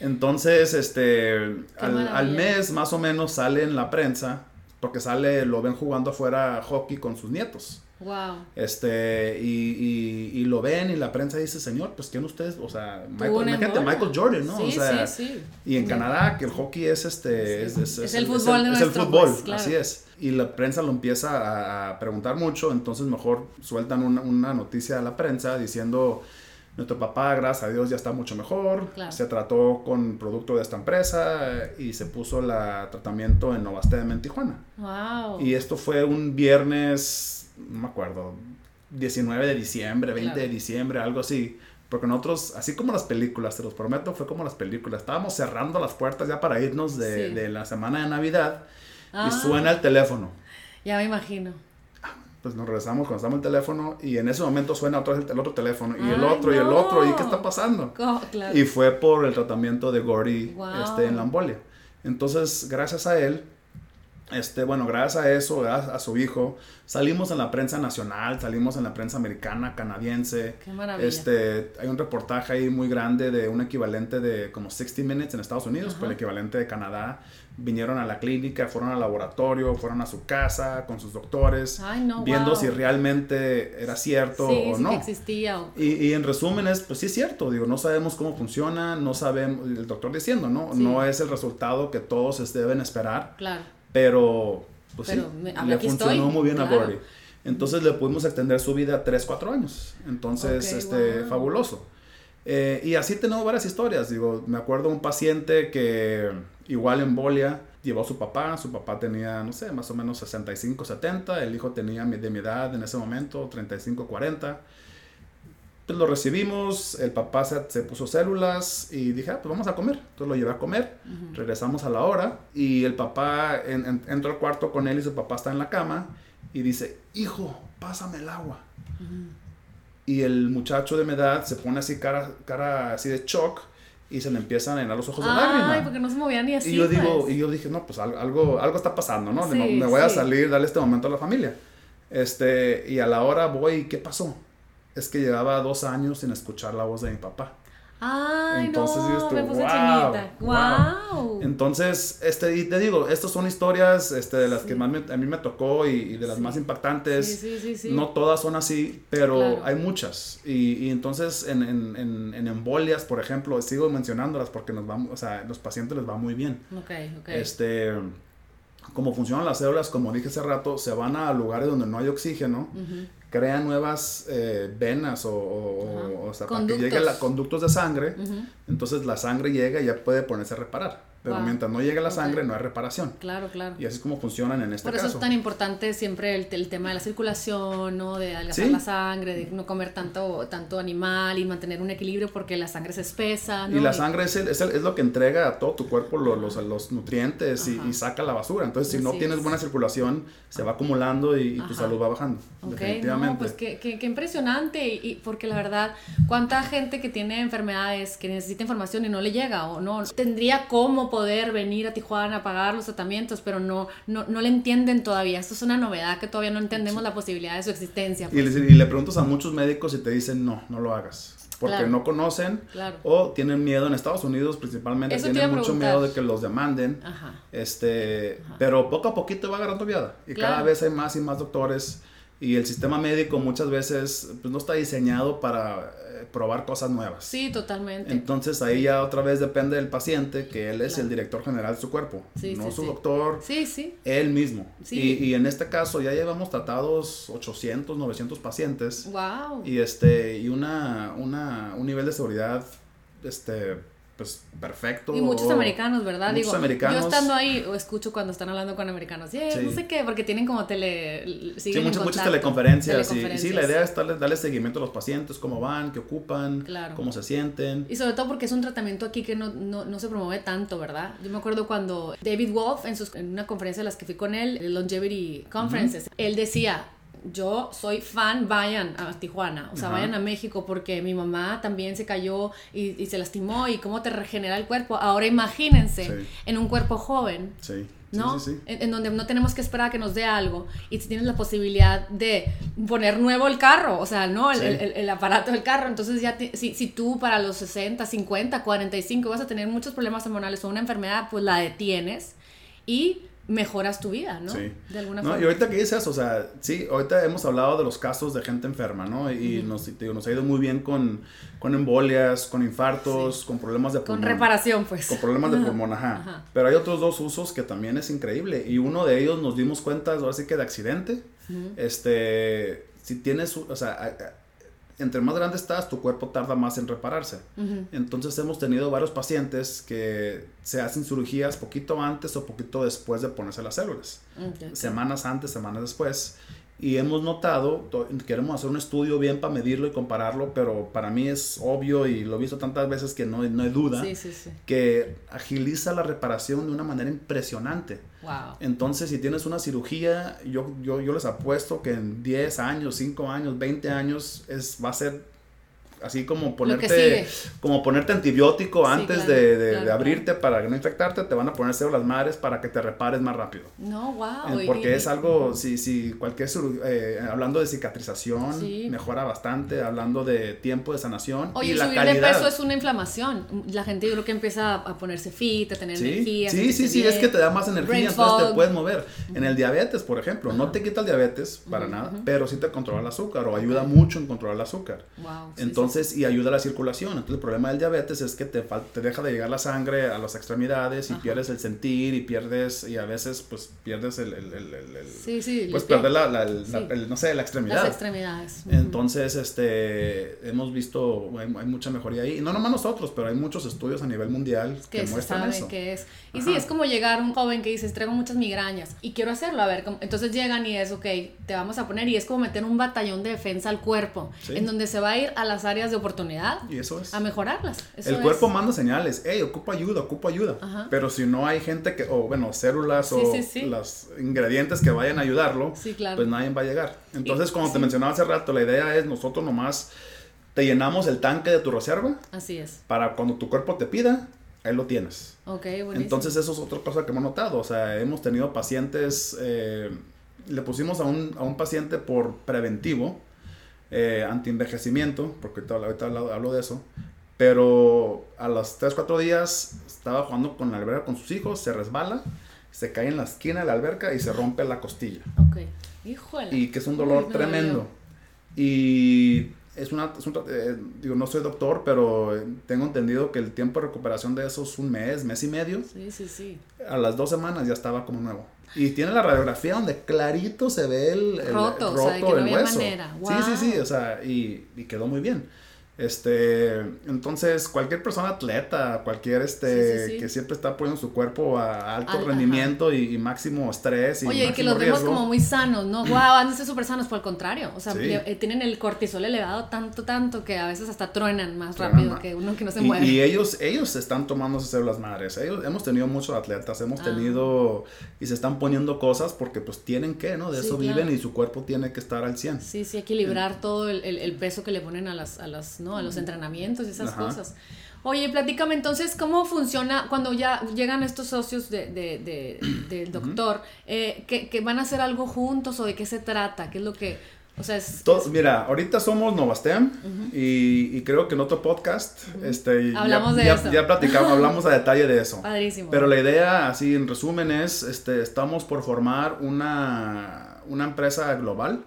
Entonces, este, al, al, mes más o menos sale en la prensa porque sale, lo ven jugando afuera hockey con sus nietos. Wow. Este, y, y, lo ven y la prensa dice, señor, pues ¿quién ustedes? O sea, Michael, Michael Jordan, ¿no? Sí, o sea, sí, sí. Y en Canadá, que el hockey es este... Es, es, el fútbol. Es el, fútbol, así es. Y la prensa lo empieza a, preguntar mucho, entonces mejor sueltan una, una noticia a la prensa diciendo nuestro papá, gracias a Dios, ya está mucho mejor. Se trató con producto de esta empresa y se puso el tratamiento en Novastem en Tijuana. Wow. Y esto fue un viernes, no me acuerdo, 19 de diciembre, 20 de diciembre, algo así. Porque nosotros, así como las películas, te los prometo, fue como las películas. Estábamos cerrando las puertas ya para irnos de, de la semana de Navidad y ah. suena el teléfono. Ya me imagino pues nos regresamos, conectamos el teléfono y en ese momento suena otro, el otro teléfono y el otro y el otro y qué está pasando. Y fue por el tratamiento de Gordy este, en la embolia. Entonces, gracias a él, Este, bueno, gracias a eso, a su hijo, salimos en la prensa nacional, salimos en la prensa americana, canadiense. Qué maravilla. Este, hay un reportaje ahí muy grande de un equivalente de como 60 Minutes en Estados Unidos, pues el equivalente de Canadá. Vinieron a la clínica, fueron al laboratorio, fueron a su casa con sus doctores, viendo si realmente era cierto o no. existía. Y, y, en resúmenes, pues sí es cierto, digo, no sabemos cómo funciona, no sabemos, el doctor diciendo, ¿no? No es el resultado que todos deben esperar. Claro pero, pues sí, le funcionó muy bien a Gordy. Entonces le pudimos extender su vida a 3, 4 años. Entonces, este, fabuloso. Eh, y así tenemos varias historias. Digo, me acuerdo un paciente que igual en Bolia llevó a su papá. Su papá tenía, no sé, más o menos 65, 70. El hijo tenía de mi edad en ese momento, 35, 40 pues lo recibimos, el papá se, puso células y dije, ah, pues vamos a comer. Entonces lo llevé a comer, regresamos a la hora y el papá en, entró al cuarto con él y su papá está en la cama y dice, hijo, pásame el agua. Y el muchacho de mi edad se pone así cara, cara así de shock y se le empiezan a llenar los ojos de lágrimas. Ay, porque no se movía ni así. Y yo digo, pues. y yo dije, no, pues algo, algo está pasando, ¿no? me voy a salir, darle este momento a la familia. Este, y a la hora voy, ¿qué pasó? es que llevaba dos años sin escuchar la voz de mi papá. Ay, Entonces, no, me puse wow, wow. Entonces, este, y te digo, estas son historias este, de las que más a mí me tocó y, de las más impactantes. Sí, sí, no todas son así, pero hay muchas. Y, y entonces, en, en, en, embolias, por ejemplo, sigo mencionándolas porque nos vamos, o sea, los pacientes les va muy bien. Ok, ok. Este, como funcionan las células, como dije hace rato, se van a lugares donde no hay oxígeno crea nuevas eh, venas o, o, sea, para que llegue a conductos de sangre, entonces la sangre llega y ya puede ponerse a reparar. Pero mientras no llegue la sangre, no hay reparación. Claro, claro. Y así es como funcionan en este caso. Por eso es tan importante siempre el, el, tema de la circulación, ¿no? De adelgazar la sangre, de no comer tanto, tanto animal y mantener un equilibrio porque la sangre se espesa, ¿no? Y la sangre es, es, es, lo que entrega a todo tu cuerpo los, los, nutrientes y, saca la basura. Entonces, si no tienes buena circulación, se va acumulando y, tu salud va bajando. definitivamente. No, pues qué, qué, qué impresionante. Y, y, porque la verdad, cuánta gente que tiene enfermedades, que necesita información y no le llega o no tendría cómo poder venir a Tijuana a pagar los tratamientos, pero no, no, no le entienden todavía. Esto es una novedad que todavía no entendemos la posibilidad de su existencia. Y, le, pues. y, le, preguntas a muchos médicos y te dicen, no, no lo hagas. Porque no conocen o tienen miedo en Estados Unidos principalmente, tienen mucho miedo de que los demanden. Este, Pero poco a poquito va agarrando viada y cada vez hay más y más doctores y el sistema médico muchas veces pues, no está diseñado para probar cosas nuevas. Sí, totalmente. Entonces ahí ya otra vez depende del paciente, que él es el director general de su cuerpo, no su doctor, sí, sí. él mismo. Y, y, en este caso ya llevamos tratados 800, 900 pacientes. Wow. Y este y una, una un nivel de seguridad este pues perfecto. Y muchos americanos, ¿verdad? Muchos americanos. Yo estando ahí, o escucho cuando están hablando con americanos, sí. no sé qué, porque tienen como tele... Sí, muchas, muchas teleconferencias, Y, sí, la idea es darle, seguimiento a los pacientes, cómo van, qué ocupan, cómo se sienten. Y sobre todo porque es un tratamiento aquí que no, no, no, se promueve tanto, ¿verdad? Yo me acuerdo cuando David Wolf, en, sus, en una conferencia de las que fui con él, el Longevity Conferences, él decía, yo soy fan, vayan a Tijuana, o sea, vayan a México porque mi mamá también se cayó y, y, se lastimó y cómo te regenera el cuerpo. Ahora imagínense en un cuerpo joven. Sí. ¿no? En, donde no tenemos que esperar a que nos dé algo y si tienes la posibilidad de poner nuevo el carro, o sea, ¿no? El, el, el aparato del carro, entonces ya si, si, tú para los 60, 50, 45 vas a tener muchos problemas hormonales o una enfermedad, pues la detienes y mejoras tu vida, ¿no? Sí. De alguna no, forma. Y ahorita que dices, o sea, sí, ahorita hemos hablado de los casos de gente enferma, ¿no? Y nos, nos ha ido muy bien con, con embolias, con infartos, con problemas de pulmón. Con reparación, pues. Con problemas de pulmón, ajá. Pero hay otros dos usos que también es increíble. Y uno de ellos nos dimos cuenta, ahora sí que de accidente. Este, si tienes, o sea, entre más grande estás, tu cuerpo tarda más en repararse. Entonces hemos tenido varios pacientes que se hacen cirugías poquito antes o poquito después de ponerse las células. Semanas antes, semanas después. Y hemos notado, queremos hacer un estudio bien para medirlo y compararlo, pero para mí es obvio y lo he visto tantas veces que no, no hay duda, que agiliza la reparación de una manera impresionante. Wow. Entonces, si tienes una cirugía, yo, yo, yo les apuesto que en 10 años, 5 años, 20 años es, va a ser así como ponerte, como ponerte antibiótico antes de, abrirte para no infectarte, te van a poner células madres para que te repares más rápido. No, wow. Porque es algo, si, si cualquier, eh, hablando de cicatrización, mejora bastante, hablando de tiempo de sanación. Oye, y la subir de peso es una inflamación. La gente yo creo que empieza a ponerse fit, a tener energía. Sí, sí, sí, es que te da más energía, entonces te puedes mover. En el diabetes, por ejemplo, no te quita el diabetes para nada, pero sí te controla el azúcar o ayuda mucho en controlar el azúcar. Wow, entonces, y ayuda a la circulación. Entonces, el problema del diabetes es que te, te deja de llegar la sangre a las extremidades y pierdes el sentir y pierdes, y a veces, pues, pierdes el, el, el, el sí, sí, pues, perder la, la, no sé, la extremidad. Las extremidades. Entonces, este, hemos visto, hay, mucha mejoría ahí. Y no nomás nosotros, pero hay muchos estudios a nivel mundial que, que muestran eso. Que es. Y sí, es como llegar un joven que dice, traigo muchas migrañas y quiero hacerlo, a ver, entonces llegan y es, ok, te vamos a poner y es como meter un batallón de defensa al cuerpo, en donde se va a ir a las áreas de oportunidad. Y eso es. A mejorarlas. el cuerpo manda señales, hey, ocupo ayuda, ocupo ayuda. Pero si no hay gente que, o bueno, células o los ingredientes que vayan a ayudarlo, pues nadie va a llegar. Entonces, como te mencionaba hace rato, la idea es nosotros nomás te llenamos el tanque de tu reserva. Así es. Para cuando tu cuerpo te pida, ahí lo tienes. Ok, buenísimo. Entonces eso es otra cosa que hemos notado. O sea, hemos tenido pacientes, eh, le pusimos a un, a un, paciente por preventivo, eh, anti-envejecimiento, porque ahorita, hablo, de eso, pero a los 3, 4 días estaba jugando con la alberca con sus hijos, se resbala, se cae en la esquina de la alberca y se rompe la costilla. Ok, híjole. Y que es un dolor tremendo. Y es una, es eh, digo, no soy doctor, pero tengo entendido que el tiempo de recuperación de eso es un mes, mes y medio. Sí, sí, sí. A las dos semanas ya estaba como nuevo. Y tiene la radiografía donde clarito se ve el, roto, o sea, que no hueso. Manera. Sí, sí, sí, o sea, y, y quedó muy bien. Este, entonces, cualquier persona atleta, cualquier este, que siempre está poniendo su cuerpo a alto rendimiento y, máximo estrés. Y Oye, y que los vemos como muy sanos, ¿no? Wow, han de ser súper sanos, por el contrario. O sea, eh, tienen el cortisol elevado tanto, tanto que a veces hasta truenan más rápido que uno que no se mueve. Y, ellos, ellos están tomando sus células madres. Ellos, hemos tenido muchos atletas, hemos ah. tenido y se están poniendo cosas porque pues tienen que, ¿no? De eso viven y su cuerpo tiene que estar al 100. Sí, sí, equilibrar todo el, el, peso que le ponen a las, a las ¿no? A los entrenamientos y esas cosas. Oye, platícame entonces cómo funciona cuando ya llegan estos socios de, de, del doctor, eh, que, van a hacer algo juntos o de qué se trata, qué es lo que... O sea, es, Mira, ahorita somos Novastem y, creo que en otro podcast este, hablamos ya, de ya, eso. Ya platicamos, hablamos a detalle de eso. Padrísimo. Pero la idea, así en resumen, es, este, estamos por formar una, una empresa global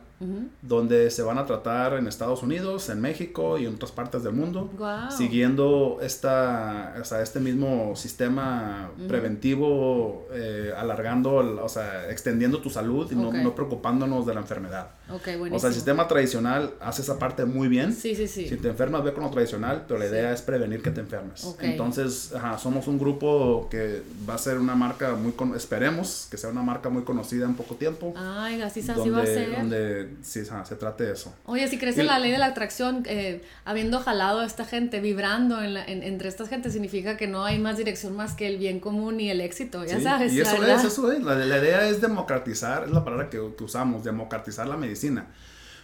donde se van a tratar en Estados Unidos, en México y en otras partes del mundo, siguiendo esta, o sea, este mismo sistema preventivo, eh, alargando, o sea, extendiendo tu salud y no, no, preocupándonos de la enfermedad. O sea, el sistema tradicional hace esa parte muy bien. Sí, sí, sí. Si te enfermas, ve con lo tradicional, pero la idea es prevenir que te enfermes. Entonces, somos un grupo que va a ser una marca muy, esperemos que sea una marca muy conocida en poco tiempo. Ay, así, así va a ser. Donde sí, se trate de eso. Oye, si crees en la ley de la atracción, eh, habiendo jalado a esta gente, vibrando en entre estas gente, significa que no hay más dirección más que el bien común y el éxito, ya sabes. Y eso es, eso es. La, la, idea es democratizar, es la palabra que, usamos, democratizar la medicina.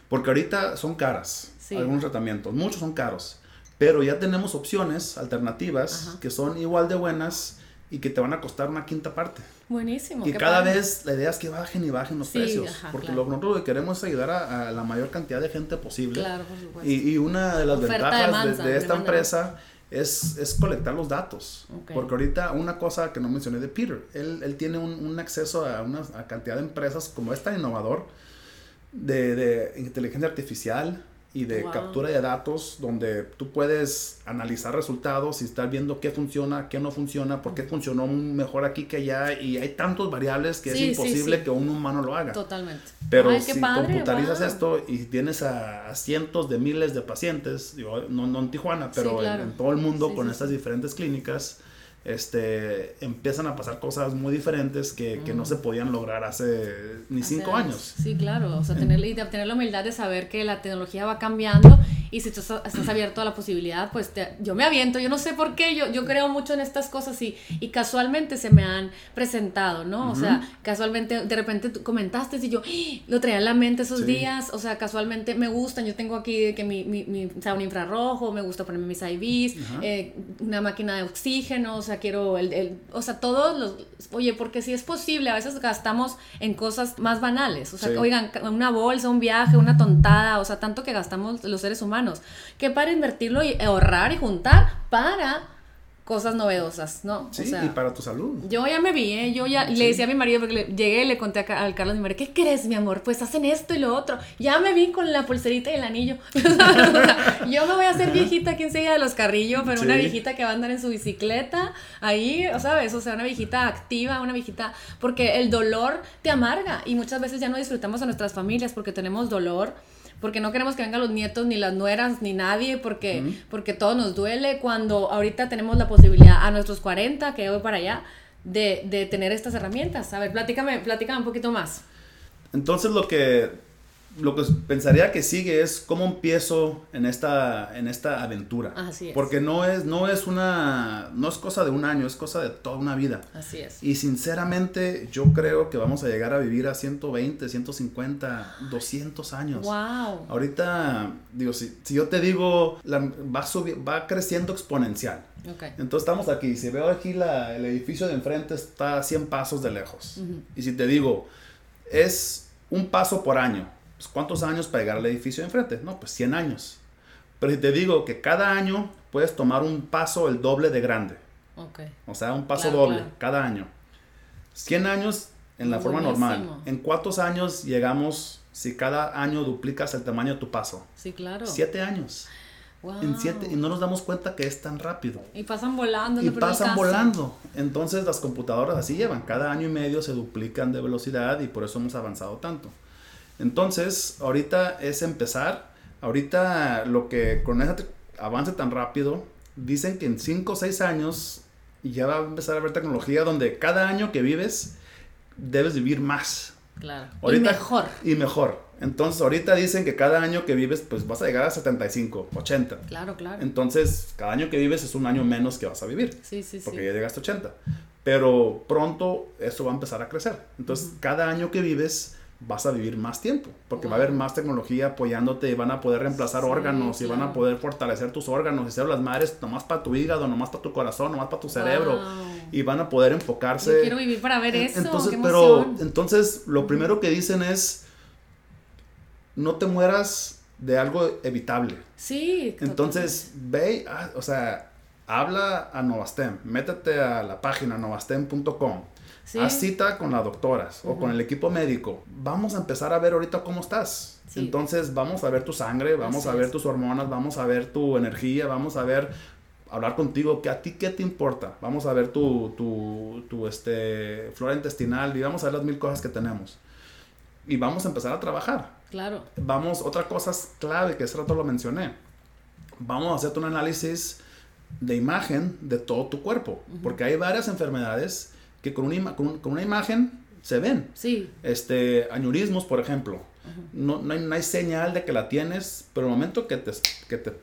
Porque ahorita son caras algunos tratamientos, muchos son caros. Pero ya tenemos opciones alternativas que son igual de buenas y que te van a costar una quinta parte. Buenísimo. Y cada vez la idea es que bajen y bajen los precios. porque lo, nosotros lo que queremos es ayudar a, la mayor cantidad de gente posible. Claro, por supuesto. Y, y una de las ventajas de, esta empresa es, es, colectar los datos. Porque ahorita una cosa que no mencioné de Peter, él, él tiene un, un, acceso a una cantidad de empresas como esta innovador de, de inteligencia artificial, y de captura de datos donde tú puedes analizar resultados y estar viendo qué funciona, qué no funciona, por qué funcionó mejor aquí que allá y hay tantos variables que es imposible que un humano lo haga. Totalmente. Pero si computarizas esto y tienes a, cientos de miles de pacientes, digo, no, no en Tijuana, pero en, todo el mundo con estas diferentes clínicas, este, empiezan a pasar cosas muy diferentes que, que no se podían lograr hace ni cinco años. Sí, claro, o sea, tener, y tener la humildad de saber que la tecnología va cambiando y si estás, estás abierto a la posibilidad, pues yo me aviento, yo no sé por qué, yo, yo creo mucho en estas cosas y, y casualmente se me han presentado, ¿no? O sea, casualmente de repente tú comentaste y yo ¡Ah! lo traía en la mente esos días, o sea, casualmente me gustan, yo tengo aquí que mi, mi, un infrarrojo, me gusta ponerme mis IVs, eh, una máquina de oxígeno, o sea, quiero el, el, o sea, todos los, oye, porque si es posible, a veces gastamos en cosas más banales, o sea, oigan, una bolsa, un viaje, una tontada, o sea, tanto que gastamos los seres humanos, que para invertirlo y ahorrar y juntar para cosas novedosas, ¿no? Sí, y para tu salud. Yo ya me vi, ¿eh? Yo ya le decía a mi marido, porque le, llegué y le conté al Carlos, mi marido, ¿qué crees, mi amor? Pues hacen esto y lo otro. Ya me vi con la pulserita y el anillo. yo me voy a hacer viejita, quién se de los carrillos, pero una viejita que va a andar en su bicicleta, ahí, ¿sabes? O sea, una viejita activa, una viejita, porque el dolor te amarga y muchas veces ya no disfrutamos a nuestras familias porque tenemos dolor porque no queremos que vengan los nietos, ni las nueras, ni nadie, porque, porque todo nos duele, cuando ahorita tenemos la posibilidad a nuestros 40, que voy para allá, de, de tener estas herramientas. A ver, platícame, platícame un poquito más. Entonces lo que lo que pensaría que sigue es cómo empiezo en esta, en esta aventura. Así es. Porque no es, no es una, no es cosa de un año, es cosa de toda una vida. Así es. Y sinceramente yo creo que vamos a llegar a vivir a 120, 150, 200 años. Wow. Ahorita, digo, si, si yo te digo, la, va, va creciendo exponencial. Okay. Entonces estamos aquí, si veo aquí la, el edificio de enfrente está a 100 pasos de lejos. Y si te digo, es un paso por año pues, ¿cuántos años para llegar al edificio de enfrente? No, pues 100 años. Pero si te digo que cada año puedes tomar un paso el doble de grande. Okay. O sea, un paso doble cada año. 100 años en la forma normal. ¿En cuántos años llegamos si cada año duplicas el tamaño de tu paso? Sí, claro. Siete años. Wow. En siete, y no nos damos cuenta que es tan rápido. Y pasan volando. Y pasan volando. Entonces las computadoras así llevan. Cada año y medio se duplican de velocidad y por eso hemos avanzado tanto. Entonces, ahorita es empezar. Ahorita lo que con ese avance tan rápido, dicen que en 5 o 6 años ya va a empezar a haber tecnología donde cada año que vives debes vivir más. Claro. y mejor. Y mejor. Entonces, ahorita dicen que cada año que vives, pues vas a llegar a 75, 80. Claro, claro. Entonces, cada año que vives es un año menos que vas a vivir. Sí, sí, porque ya llegaste a 80. Pero pronto eso va a empezar a crecer. Entonces, cada año que vives vas a vivir más tiempo, porque va a haber más tecnología apoyándote y van a poder reemplazar órganos y van a poder fortalecer tus órganos y células madres nomás para tu hígado, nomás para tu corazón, nomás para tu cerebro y van a poder enfocarse. Yo quiero vivir para ver eso. Entonces, pero entonces lo primero que dicen es no te mueras de algo evitable. Sí. Entonces, ve, ah, o sea, habla a Novastem, métete a la página novastem.com Haz cita con las doctoras o con el equipo médico. Vamos a empezar a ver ahorita cómo estás. Entonces vamos a ver tu sangre, vamos a ver tus hormonas, vamos a ver tu energía, vamos a ver, hablar contigo, que a ti qué te importa. Vamos a ver tu, tu, tu este, flora intestinal y vamos a ver las mil cosas que tenemos. Y vamos a empezar a trabajar. Claro. Vamos, otra cosa clave que ese rato lo mencioné. Vamos a hacerte un análisis de imagen de todo tu cuerpo, porque hay varias enfermedades que con una, con, una imagen se ven. Sí. Este, añurismos, por ejemplo. no, no, hay, no, hay, señal de que la tienes, pero el momento que te, que te,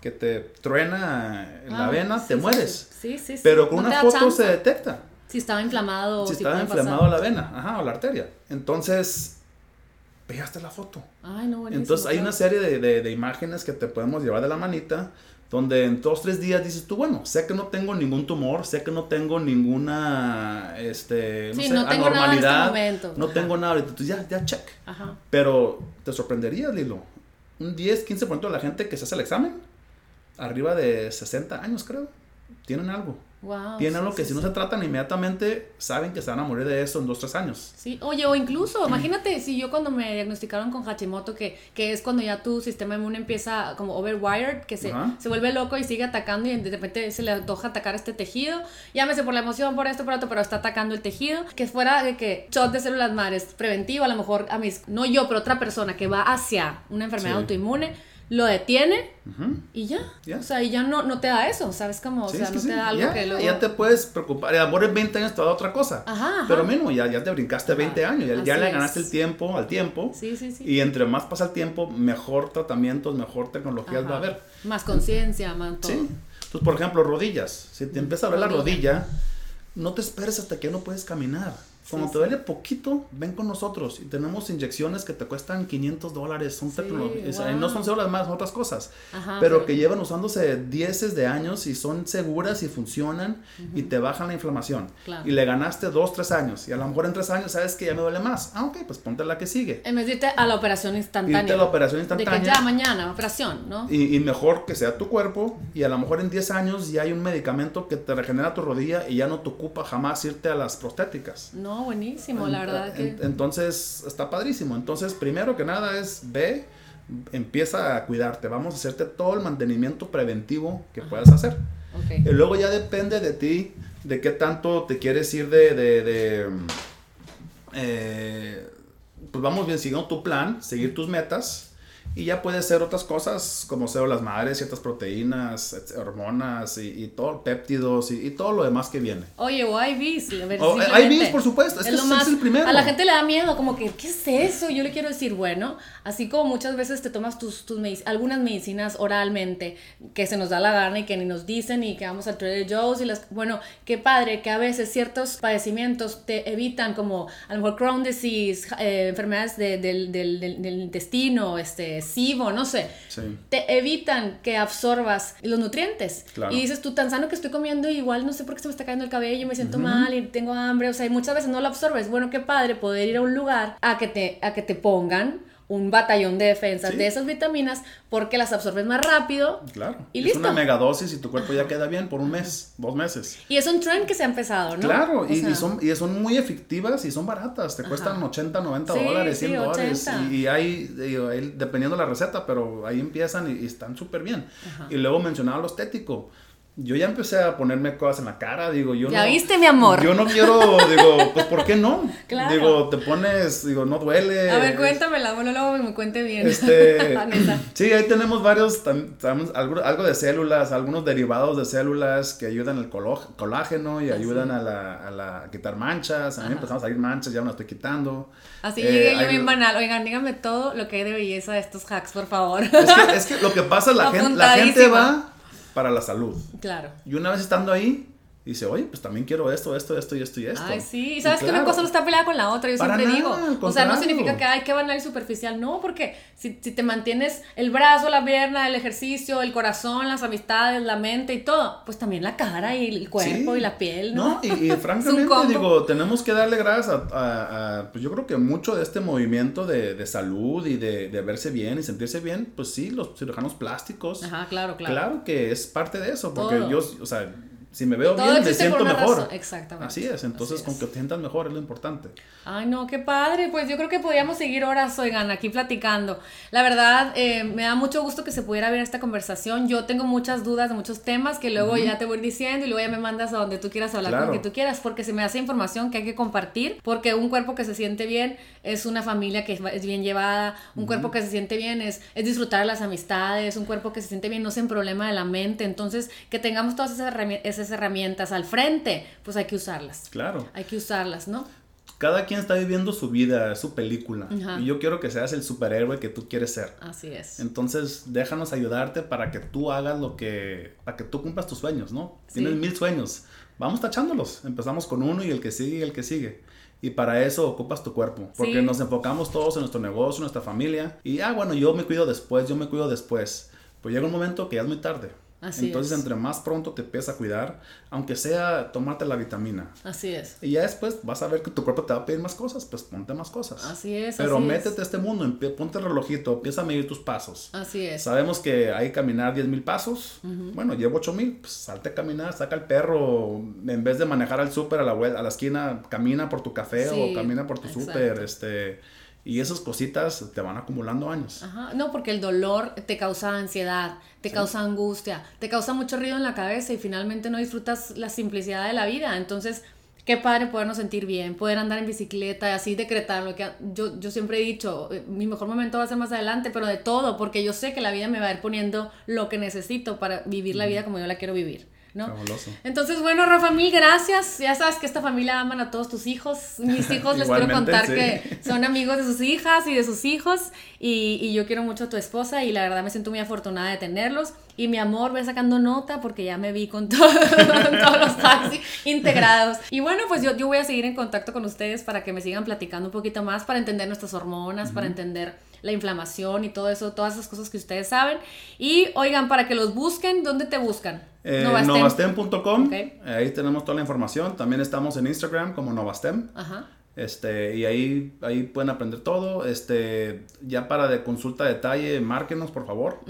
que te truena la ah, vena, te mueres. Sí, sí, sí. Pero con una foto se detecta. Si estaba inflamado. Si, si estaba inflamado la vena, ajá, o la arteria. Entonces, pegaste la foto. Ay, no, Entonces hay una serie de, de, de, imágenes que te podemos llevar de la manita donde en dos, tres días dices tú, bueno, sé que no tengo ningún tumor, sé que no tengo ninguna, este, no, sé, no tengo anormalidad, nada en este no tengo nada, entonces ya, ya, check. Ajá. Pero te sorprendería, Lilo, un 10, 15% de la gente que se hace el examen, arriba de 60 años creo, tienen algo. Wow, Tienen algo que si no se tratan inmediatamente, saben que se van a morir de eso en dos, tres años. Sí, oye, o incluso, imagínate si yo cuando me diagnosticaron con Hashimoto, que, que es cuando ya tu sistema inmune empieza como overwired, que se, se vuelve loco y sigue atacando y de repente se le antoja atacar este tejido, llámese por la emoción, por esto, por otro, pero está atacando el tejido, que fuera de que shot de células madres preventivo, a lo mejor a mis, no yo, pero otra persona que va hacia una enfermedad autoinmune, lo detiene y ya. O sea, y ya no, no te da eso, ¿sabes cómo? O sea, no te da algo que luego... Ya te puedes preocupar, y a en 20 años te da otra cosa. Ajá, Pero menos, ya, ya te brincaste 20 años, ya, le ganaste el tiempo al tiempo. Sí, sí, sí. Y entre más pasa el tiempo, mejor tratamientos, mejor tecnologías va a haber. Más conciencia, más todo. Sí. Entonces, por ejemplo, rodillas. Si te empieza a ver la rodilla, no te esperes hasta que ya no puedes caminar. Como te duele poquito, ven con nosotros y tenemos inyecciones que te cuestan 500 dólares, son tecnologías, no son solo las más, otras cosas, pero que llevan usándose 10 de años y son seguras y funcionan y te bajan la inflamación. Y le ganaste 2, 3 años y a lo mejor en 3 años sabes que ya me duele más. Ah, ok, pues ponte la que sigue. En vez de irte a la operación instantánea. Irte a la operación instantánea. De que ya mañana, operación, ¿no? Y, y mejor que sea tu cuerpo y a lo mejor en 10 años ya hay un medicamento que te regenera tu rodilla y ya no te ocupa jamás irte a las prostéticas. No, buenísimo, la verdad. que... entonces, está padrísimo. Entonces, primero que nada es ve, empieza a cuidarte. Vamos a hacerte todo el mantenimiento preventivo que puedas hacer. Y luego ya depende de ti, de qué tanto te quieres ir de... de, eh, pues vamos bien, siguiendo tu plan, seguir tus metas y ya puede ser otras cosas como células madres, ciertas proteínas, hormonas y, y todo, péptidos y, y, todo lo demás que viene. Oye, o IVs. O, IVs, por supuesto. Es, que es, el primero. A la gente le da miedo, como que, ¿qué es eso? Yo le quiero decir, bueno, así como muchas veces te tomas tus, tus algunas medicinas oralmente que se nos da la gana y que ni nos dicen y que vamos a Trader Joe's y las. Bueno, qué padre que a veces ciertos padecimientos te evitan, como a lo mejor Crohn disease, eh, enfermedades del, del, del, del intestino, este no sé, te evitan que absorbas los nutrientes. Y dices tú, tan sano que estoy comiendo, igual no sé por qué se me está cayendo el cabello, me siento mal y tengo hambre, o sea, y muchas veces no lo absorbes. Bueno, qué padre poder ir a un lugar a que te, a que te pongan un batallón de defensas de esas vitaminas porque las absorbes más rápido. Claro. Y es una megadosis y tu cuerpo ya queda bien por un mes, dos meses. Y es un trend que se ha empezado, ¿no? Claro, y, son, y son muy efectivas y son baratas. Te cuestan 80, 90 dólares, 100 dólares. Y, hay, dependiendo de la receta, pero ahí empiezan y, están súper bien. Y luego mencionaba lo estético yo ya empecé a ponerme cosas en la cara, digo, yo ya viste, mi amor. Yo no quiero, digo, pues ¿por qué no? Claro. Digo, te pones, digo, no duele. A ver, cuéntamela, bueno, luego me cuente bien. Este, sí, ahí tenemos varios, algo, algo, de células, algunos derivados de células que ayudan al colágeno y ah, ayudan a, la, a, la, quitar manchas. A mí empezamos a salir manchas, ya me las estoy quitando. Así eh, llegué yo bien banal. Oigan, díganme todo lo que hay de belleza de estos hacks, por favor. Es que, es que lo que pasa, la, gente, la gente va para la salud. Claro. Y una vez estando ahí, dice, oye, pues también quiero esto, esto, esto y esto y esto. Ay, sí, y sabes que una cosa no está peleada con la otra, yo siempre digo. O sea, no significa que hay que banal y superficial, no, porque si, si, te mantienes el brazo, la pierna, el ejercicio, el corazón, las amistades, la mente y todo, pues también la cara y el cuerpo y la piel, ¿no? No, y, francamente digo, tenemos que darle gracias a, pues yo creo que mucho de este movimiento de, de salud y de, de, verse bien y sentirse bien, pues sí, los cirujanos plásticos. Ajá, claro, claro. Claro que es parte de eso, porque yo, o sea si me veo bien, me siento mejor. Exactamente. Así es, entonces con que te sientas mejor es lo importante. Ay, no, qué padre. Pues yo creo que podríamos seguir horas, oigan, aquí platicando. La verdad, eh, me da mucho gusto que se pudiera ver esta conversación. Yo tengo muchas dudas de muchos temas que luego ya te voy diciendo y luego ya me mandas a donde tú quieras hablar con lo que tú quieras, porque se me hace información que hay que compartir, porque un cuerpo que se siente bien es una familia que es bien llevada, un cuerpo que se siente bien es, es disfrutar las amistades, un cuerpo que se siente bien no es un problema de la mente. Entonces, que tengamos todas esas herramientas herramientas al frente, pues hay que usarlas. Claro. Hay que usarlas, ¿no? Cada quien está viviendo su vida, su película. Y yo quiero que seas el superhéroe que tú quieres ser. Así es. Entonces, déjanos ayudarte para que tú hagas lo que. para que tú cumplas tus sueños, ¿no? Tienes mil sueños. Vamos tachándolos. Empezamos con uno y el que sigue y el que sigue. Y para eso ocupas tu cuerpo. Porque nos enfocamos todos en nuestro negocio, nuestra familia. Y, ah, bueno, yo me cuido después, yo me cuido después. Pues llega un momento que ya es muy tarde. Entonces, entre más pronto te empiezas a cuidar, aunque sea tomarte la vitamina. Así es. Y ya después vas a ver que tu cuerpo te va a pedir más cosas, pues ponte más cosas. Así es. Pero métete a este mundo, ponte el relojito, empieza a medir tus pasos. Así es. Sabemos que hay que caminar 10 mil pasos. Bueno, llevo 8 mil, pues salte a caminar, saca el perro, en vez de manejar al súper a la, a la esquina, camina por tu café o camina por tu súper, este y esas cositas te van acumulando años. Ajá. No, porque el dolor te causa ansiedad, te causa angustia, te causa mucho ruido en la cabeza y finalmente no disfrutas la simplicidad de la vida. Entonces, qué padre podernos sentir bien, poder andar en bicicleta, así decretarlo. Que yo, yo siempre he dicho, eh, mi mejor momento va a ser más adelante, pero de todo, porque yo sé que la vida me va a ir poniendo lo que necesito para vivir la vida como yo la quiero vivir. ¿No? Entonces, bueno, Rafa, mil gracias. Ya sabes que esta familia aman a todos tus hijos. Mis hijos les quiero contar que son amigos de sus hijas y de sus hijos. Y, y, yo quiero mucho a tu esposa y la verdad me siento muy afortunada de tenerlos. Y mi amor, voy sacando nota porque ya me vi con, todos los taxis integrados. Y bueno, pues yo, yo voy a seguir en contacto con ustedes para que me sigan platicando un poquito más, para entender nuestras hormonas, para entender la inflamación y todo eso, todas esas cosas que ustedes saben. Y oigan, para que los busquen, ¿dónde te buscan? Eh, Novastem.com. Ahí tenemos toda la información. También estamos en Instagram como Novastem. Ajá. Este, y ahí, ahí pueden aprender todo. Este, ya para de consulta de detalle, márquenos por favor.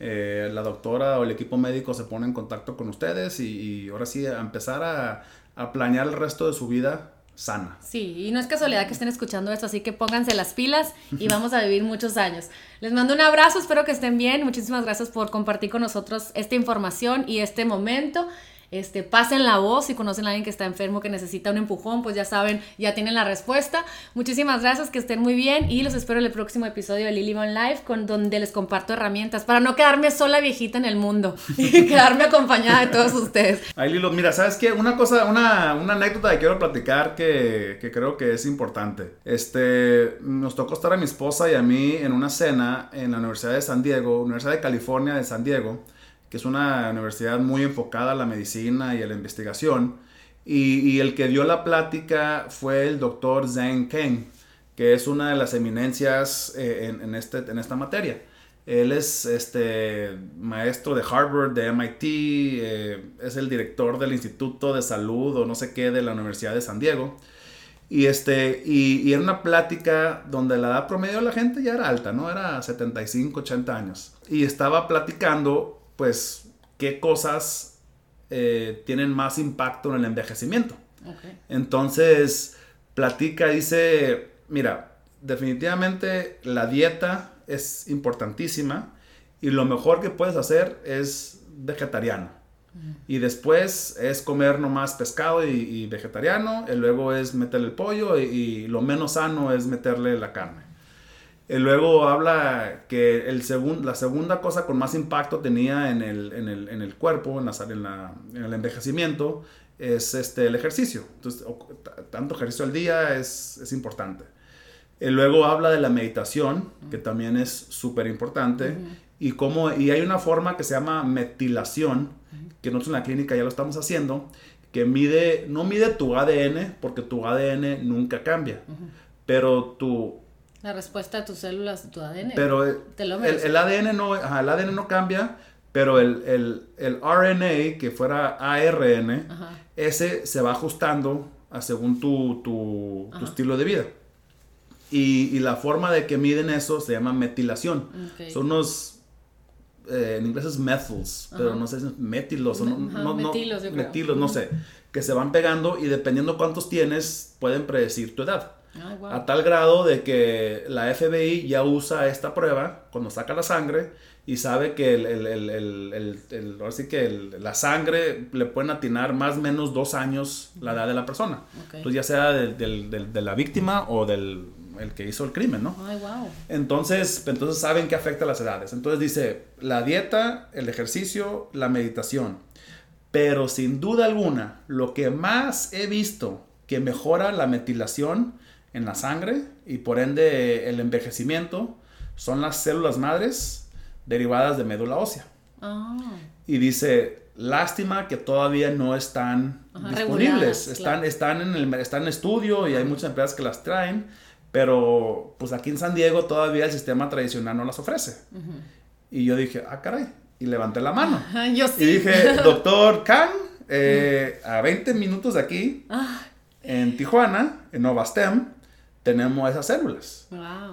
Eh, la doctora o el equipo médico se pone en contacto con ustedes y, ahora sí a empezar a, a planear el resto de su vida sana. Sí, y no es casualidad que estén escuchando esto, así que pónganse las pilas y vamos a vivir muchos años. Les mando un abrazo, espero que estén bien. Muchísimas gracias por compartir con nosotros esta información y este momento. Este, pasen la voz si conocen a alguien que está enfermo, que necesita un empujón, pues ya saben, ya tienen la respuesta. Muchísimas gracias, que estén muy bien y los espero en el próximo episodio de Lily One Life, con donde les comparto herramientas para no quedarme sola viejita en el mundo y quedarme acompañada de todos ustedes. Ay, Lilo, mira, ¿sabes qué? Una cosa, una, una anécdota que quiero platicar que, que creo que es importante. Este, nos tocó estar a mi esposa y a mí en una cena en la Universidad de San Diego, Universidad de California de San Diego que es una universidad muy enfocada a la medicina y a la investigación. Y, el que dio la plática fue el doctor Zhang Keng, que es una de las eminencias eh, en, este, en esta materia. Él es este, maestro de Harvard, de MIT, eh, es el director del Instituto de Salud o no sé qué de la Universidad de San Diego. Y, este, y, era una plática donde la edad promedio de la gente ya era alta, ¿no? Era 75, 80 años. Y estaba platicando pues, qué cosas eh, tienen más impacto en el envejecimiento. Entonces, platica, dice, mira, definitivamente la dieta es importantísima y lo mejor que puedes hacer es vegetariano. Y después es comer nomás pescado y, vegetariano, y luego es meterle el pollo y, lo menos sano es meterle la carne. Y luego habla que el la segunda cosa con más impacto tenía en el, en el, en el cuerpo, en, la, en, el envejecimiento, es este, el ejercicio. Entonces, tanto ejercicio al día es, es importante. Y luego habla de la meditación, que también es súper importante. y, cómo, y hay una forma que se llama metilación, que nosotros en la clínica ya lo estamos haciendo, que mide, no mide tu ADN, porque tu ADN nunca cambia, pero tu la respuesta de tus células, tu ADN. Pero el, el, ADN no, el ADN no cambia, pero el, el, RNA, que fuera ARN, ese se va ajustando a según tu, tu, estilo de vida. Y, y, la forma de que miden eso se llama metilación. Son unos, eh, en inglés es methyls, pero no sé si es metilos, no, no, metilos, metilos, no sé, que se van pegando y dependiendo cuántos tienes, pueden predecir tu edad. A tal grado de que la FBI ya usa esta prueba cuando saca la sangre y sabe que el, el, así que la sangre le pueden atinar más o menos dos años la edad de la persona. Entonces ya sea de, la víctima o del el que hizo el crimen, ¿no? Entonces, entonces saben que afecta las edades. Entonces dice, la dieta, el ejercicio, la meditación. Pero sin duda alguna, lo que más he visto que mejora la metilación en la sangre y por ende el envejecimiento son las células madres derivadas de médula ósea. Ah. Y dice, lástima que todavía no están disponibles, están, están, en el, están en estudio y hay muchas empresas que las traen, pero pues aquí en San Diego todavía el sistema tradicional no las ofrece. Y yo dije, ah, caray, y levanté la mano. yo sí. Y dije, doctor Khan, eh, a 20 minutos de aquí, ah. en Tijuana, en Novastem, tenemos esas células.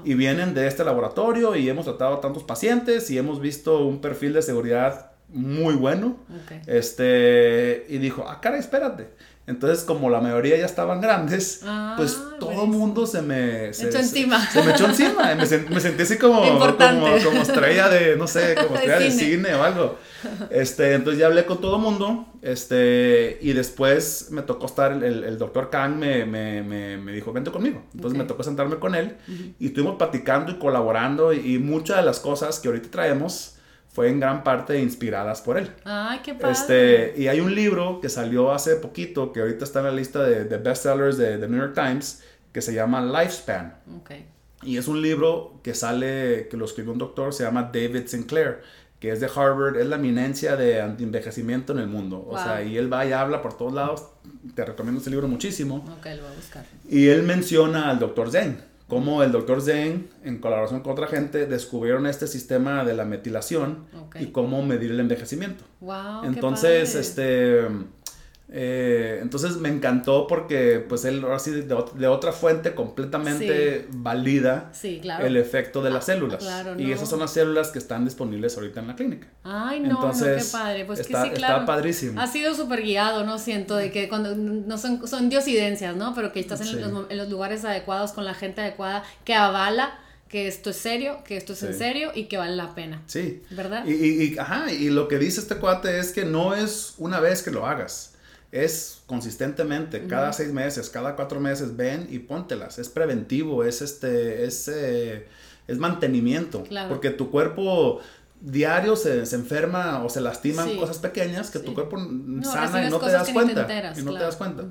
Y vienen de este laboratorio y hemos tratado a tantos pacientes y hemos visto un perfil de seguridad muy bueno. Este, y dijo, ah, cara, espérate. Entonces, como la mayoría ya estaban grandes, Ah, pues todo el mundo se me... Se, echó se- encima. Se, me echó encima. Me, sen- me sentí así como, como, Importante. como estrella de, no sé, como estrella de cine. o algo. Este, entonces ya hablé con todo el mundo. Este, y después me tocó estar, el, el, el doctor Kang me, me, me, me dijo, vente conmigo. Entonces me tocó sentarme con él y estuvimos platicando y colaborando. Y, y muchas de las cosas que ahorita traemos fue en gran parte inspiradas por él. Ay, qué padre. Este, y hay un libro que salió hace poquito, que ahorita está en la lista de, de bestsellers de, de New York Times, que se llama Lifespan. Ok. Y es un libro que sale, que lo escribió un doctor, se llama David Sinclair, que es de Harvard, es la eminencia de antienvejecimiento en el mundo. O sea, y él va y habla por todos lados. Te recomiendo este libro muchísimo. Ok, lo voy a buscar. Y él menciona al doctor Zen, cómo el doctor Zen, en colaboración con otra gente, descubrieron este sistema de la metilación y cómo medir el envejecimiento. Wow. qué Entonces, padre. este, eh, entonces me encantó porque, pues, él ahora sí de, de otra fuente completamente valida Sí, claro. el efecto de las Ah, células. claro, Y no. esas son las células que están disponibles ahorita en la clínica. Ay, no, Entonces, no, qué padre. Pues está- que sí, está claro. padrísimo. Ha sido súper guiado, ¿no? Siento de que cuando no son, son diosidencias, ¿no? Pero que estás en, Sí. los, en los lugares adecuados con la gente adecuada que avala que esto es serio, que esto es en Sí. serio y que vale la pena. Sí. ¿Verdad? Y, y- y- ajá, y lo que dice este cuate es que no es una vez que lo hagas, es consistentemente, cada seis meses, cada cuatro meses, ven y póntelas, es preventivo, es este, es, eh, es mantenimiento, Claro. porque tu cuerpo diario se, se enferma o se lastiman Sí. cosas pequeñas que Sí. tu cuerpo sana y no te das te cuenta, enteras, y no te das cuenta.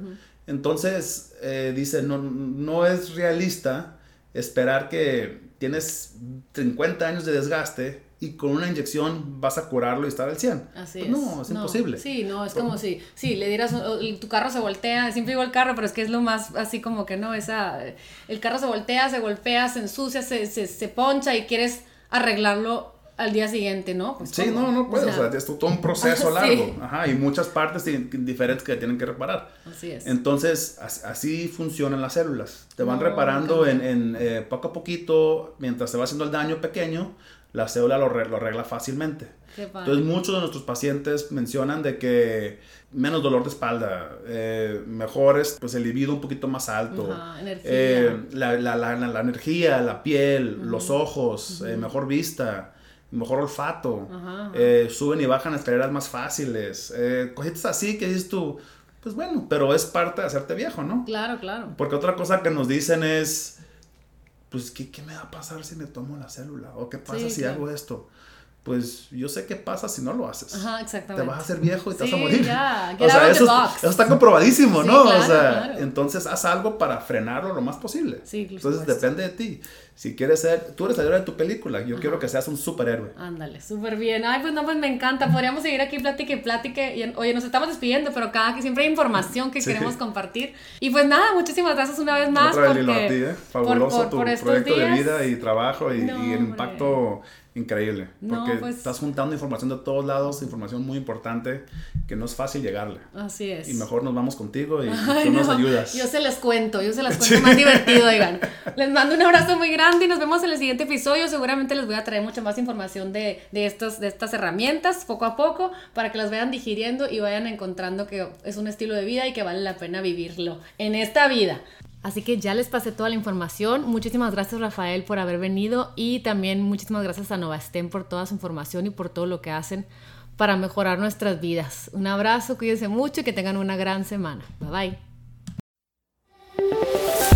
Entonces, eh, dice, no, no es realista esperar que tienes 50 años de desgaste y con una inyección vas a curarlo y estar al 100. Así Pues es. No, es imposible. Sí, no, es como si, sí, le dieras, tu carro se voltea, siempre digo el carro, pero es que es lo más así como que no, esa, el carro se voltea, se golpea, se ensucia, se, se, se poncha y quieres arreglarlo al día siguiente, ¿no? Pues, Sí, ¿cómo? no, no puedes, o sea, sea, es todo un proceso Sí. largo, ajá, y muchas partes di- diferentes que tienen que reparar. Así es. Entonces, as- así funcionan las células. Te van No, reparando en, en, eh, poco a poquito, mientras se va haciendo el daño pequeño, la célula lo, re- lo arregla fácilmente. Entonces muchos de nuestros pacientes mencionan de que menos dolor de espalda, eh, mejores, pues el libido un poquito más alto, Ajá, energía. eh, la, la, la, la- la energía, la piel, los ojos, eh, mejor vista, mejor olfato, eh, suben y bajan escaleras más fáciles, cositas así que dices tú, pues bueno, pero es parte de hacerte viejo, ¿no? Claro, claro. Porque otra cosa que nos dicen es, pues, ¿qué, qué me va a pasar si me tomo la célula? ¿O qué pasa Sí, si claro. hago esto? Pues yo sé qué pasa si no lo haces. Ajá, Te exactamente. vas a hacer viejo y te vas a Sí, morir. ya, o sea, out eso, the box. eso está comprobadísimo, Sí, ¿no? claro, o sea, claro. entonces haz algo para frenarlo lo más posible. Sí, por Entonces depende de ti. Si quieres ser, tú eres el héroe de tu película, yo quiero que seas un superhéroe. Ándale, súper bien. Ay, pues no, pues me encanta. Podríamos seguir aquí, platique. Y, oye, nos estamos despidiendo, pero cada que siempre hay información que Sí. queremos compartir. Y pues nada, muchísimas gracias una vez más. Otra vez, porque, Lilo, a ti, ¿eh? por- Fabuloso por- tu por proyecto de días. vida y trabajo y, No, y el hombre. Increíble. No, Porque pues- estás juntando información de todos lados, información muy importante que no es fácil llegarle. Así es. Y mejor nos vamos contigo y, Ay, tú nos no, ayudas. Yo se les cuento, yo se las cuento más divertido, oigan. Les mando un abrazo muy grande y nos vemos en el siguiente episodio. Seguramente les voy a traer mucha más información de, de, estas, de estas herramientas poco a poco para que las vayan digiriendo y vayan encontrando que es un estilo de vida y que vale la pena vivirlo en esta vida. Así que ya les pasé toda la información. Muchísimas gracias Rafael por haber venido y también muchísimas gracias a Novastem por toda su información y por todo lo que hacen para mejorar nuestras vidas. Un abrazo, cuídense mucho y que tengan una gran semana. Bye bye.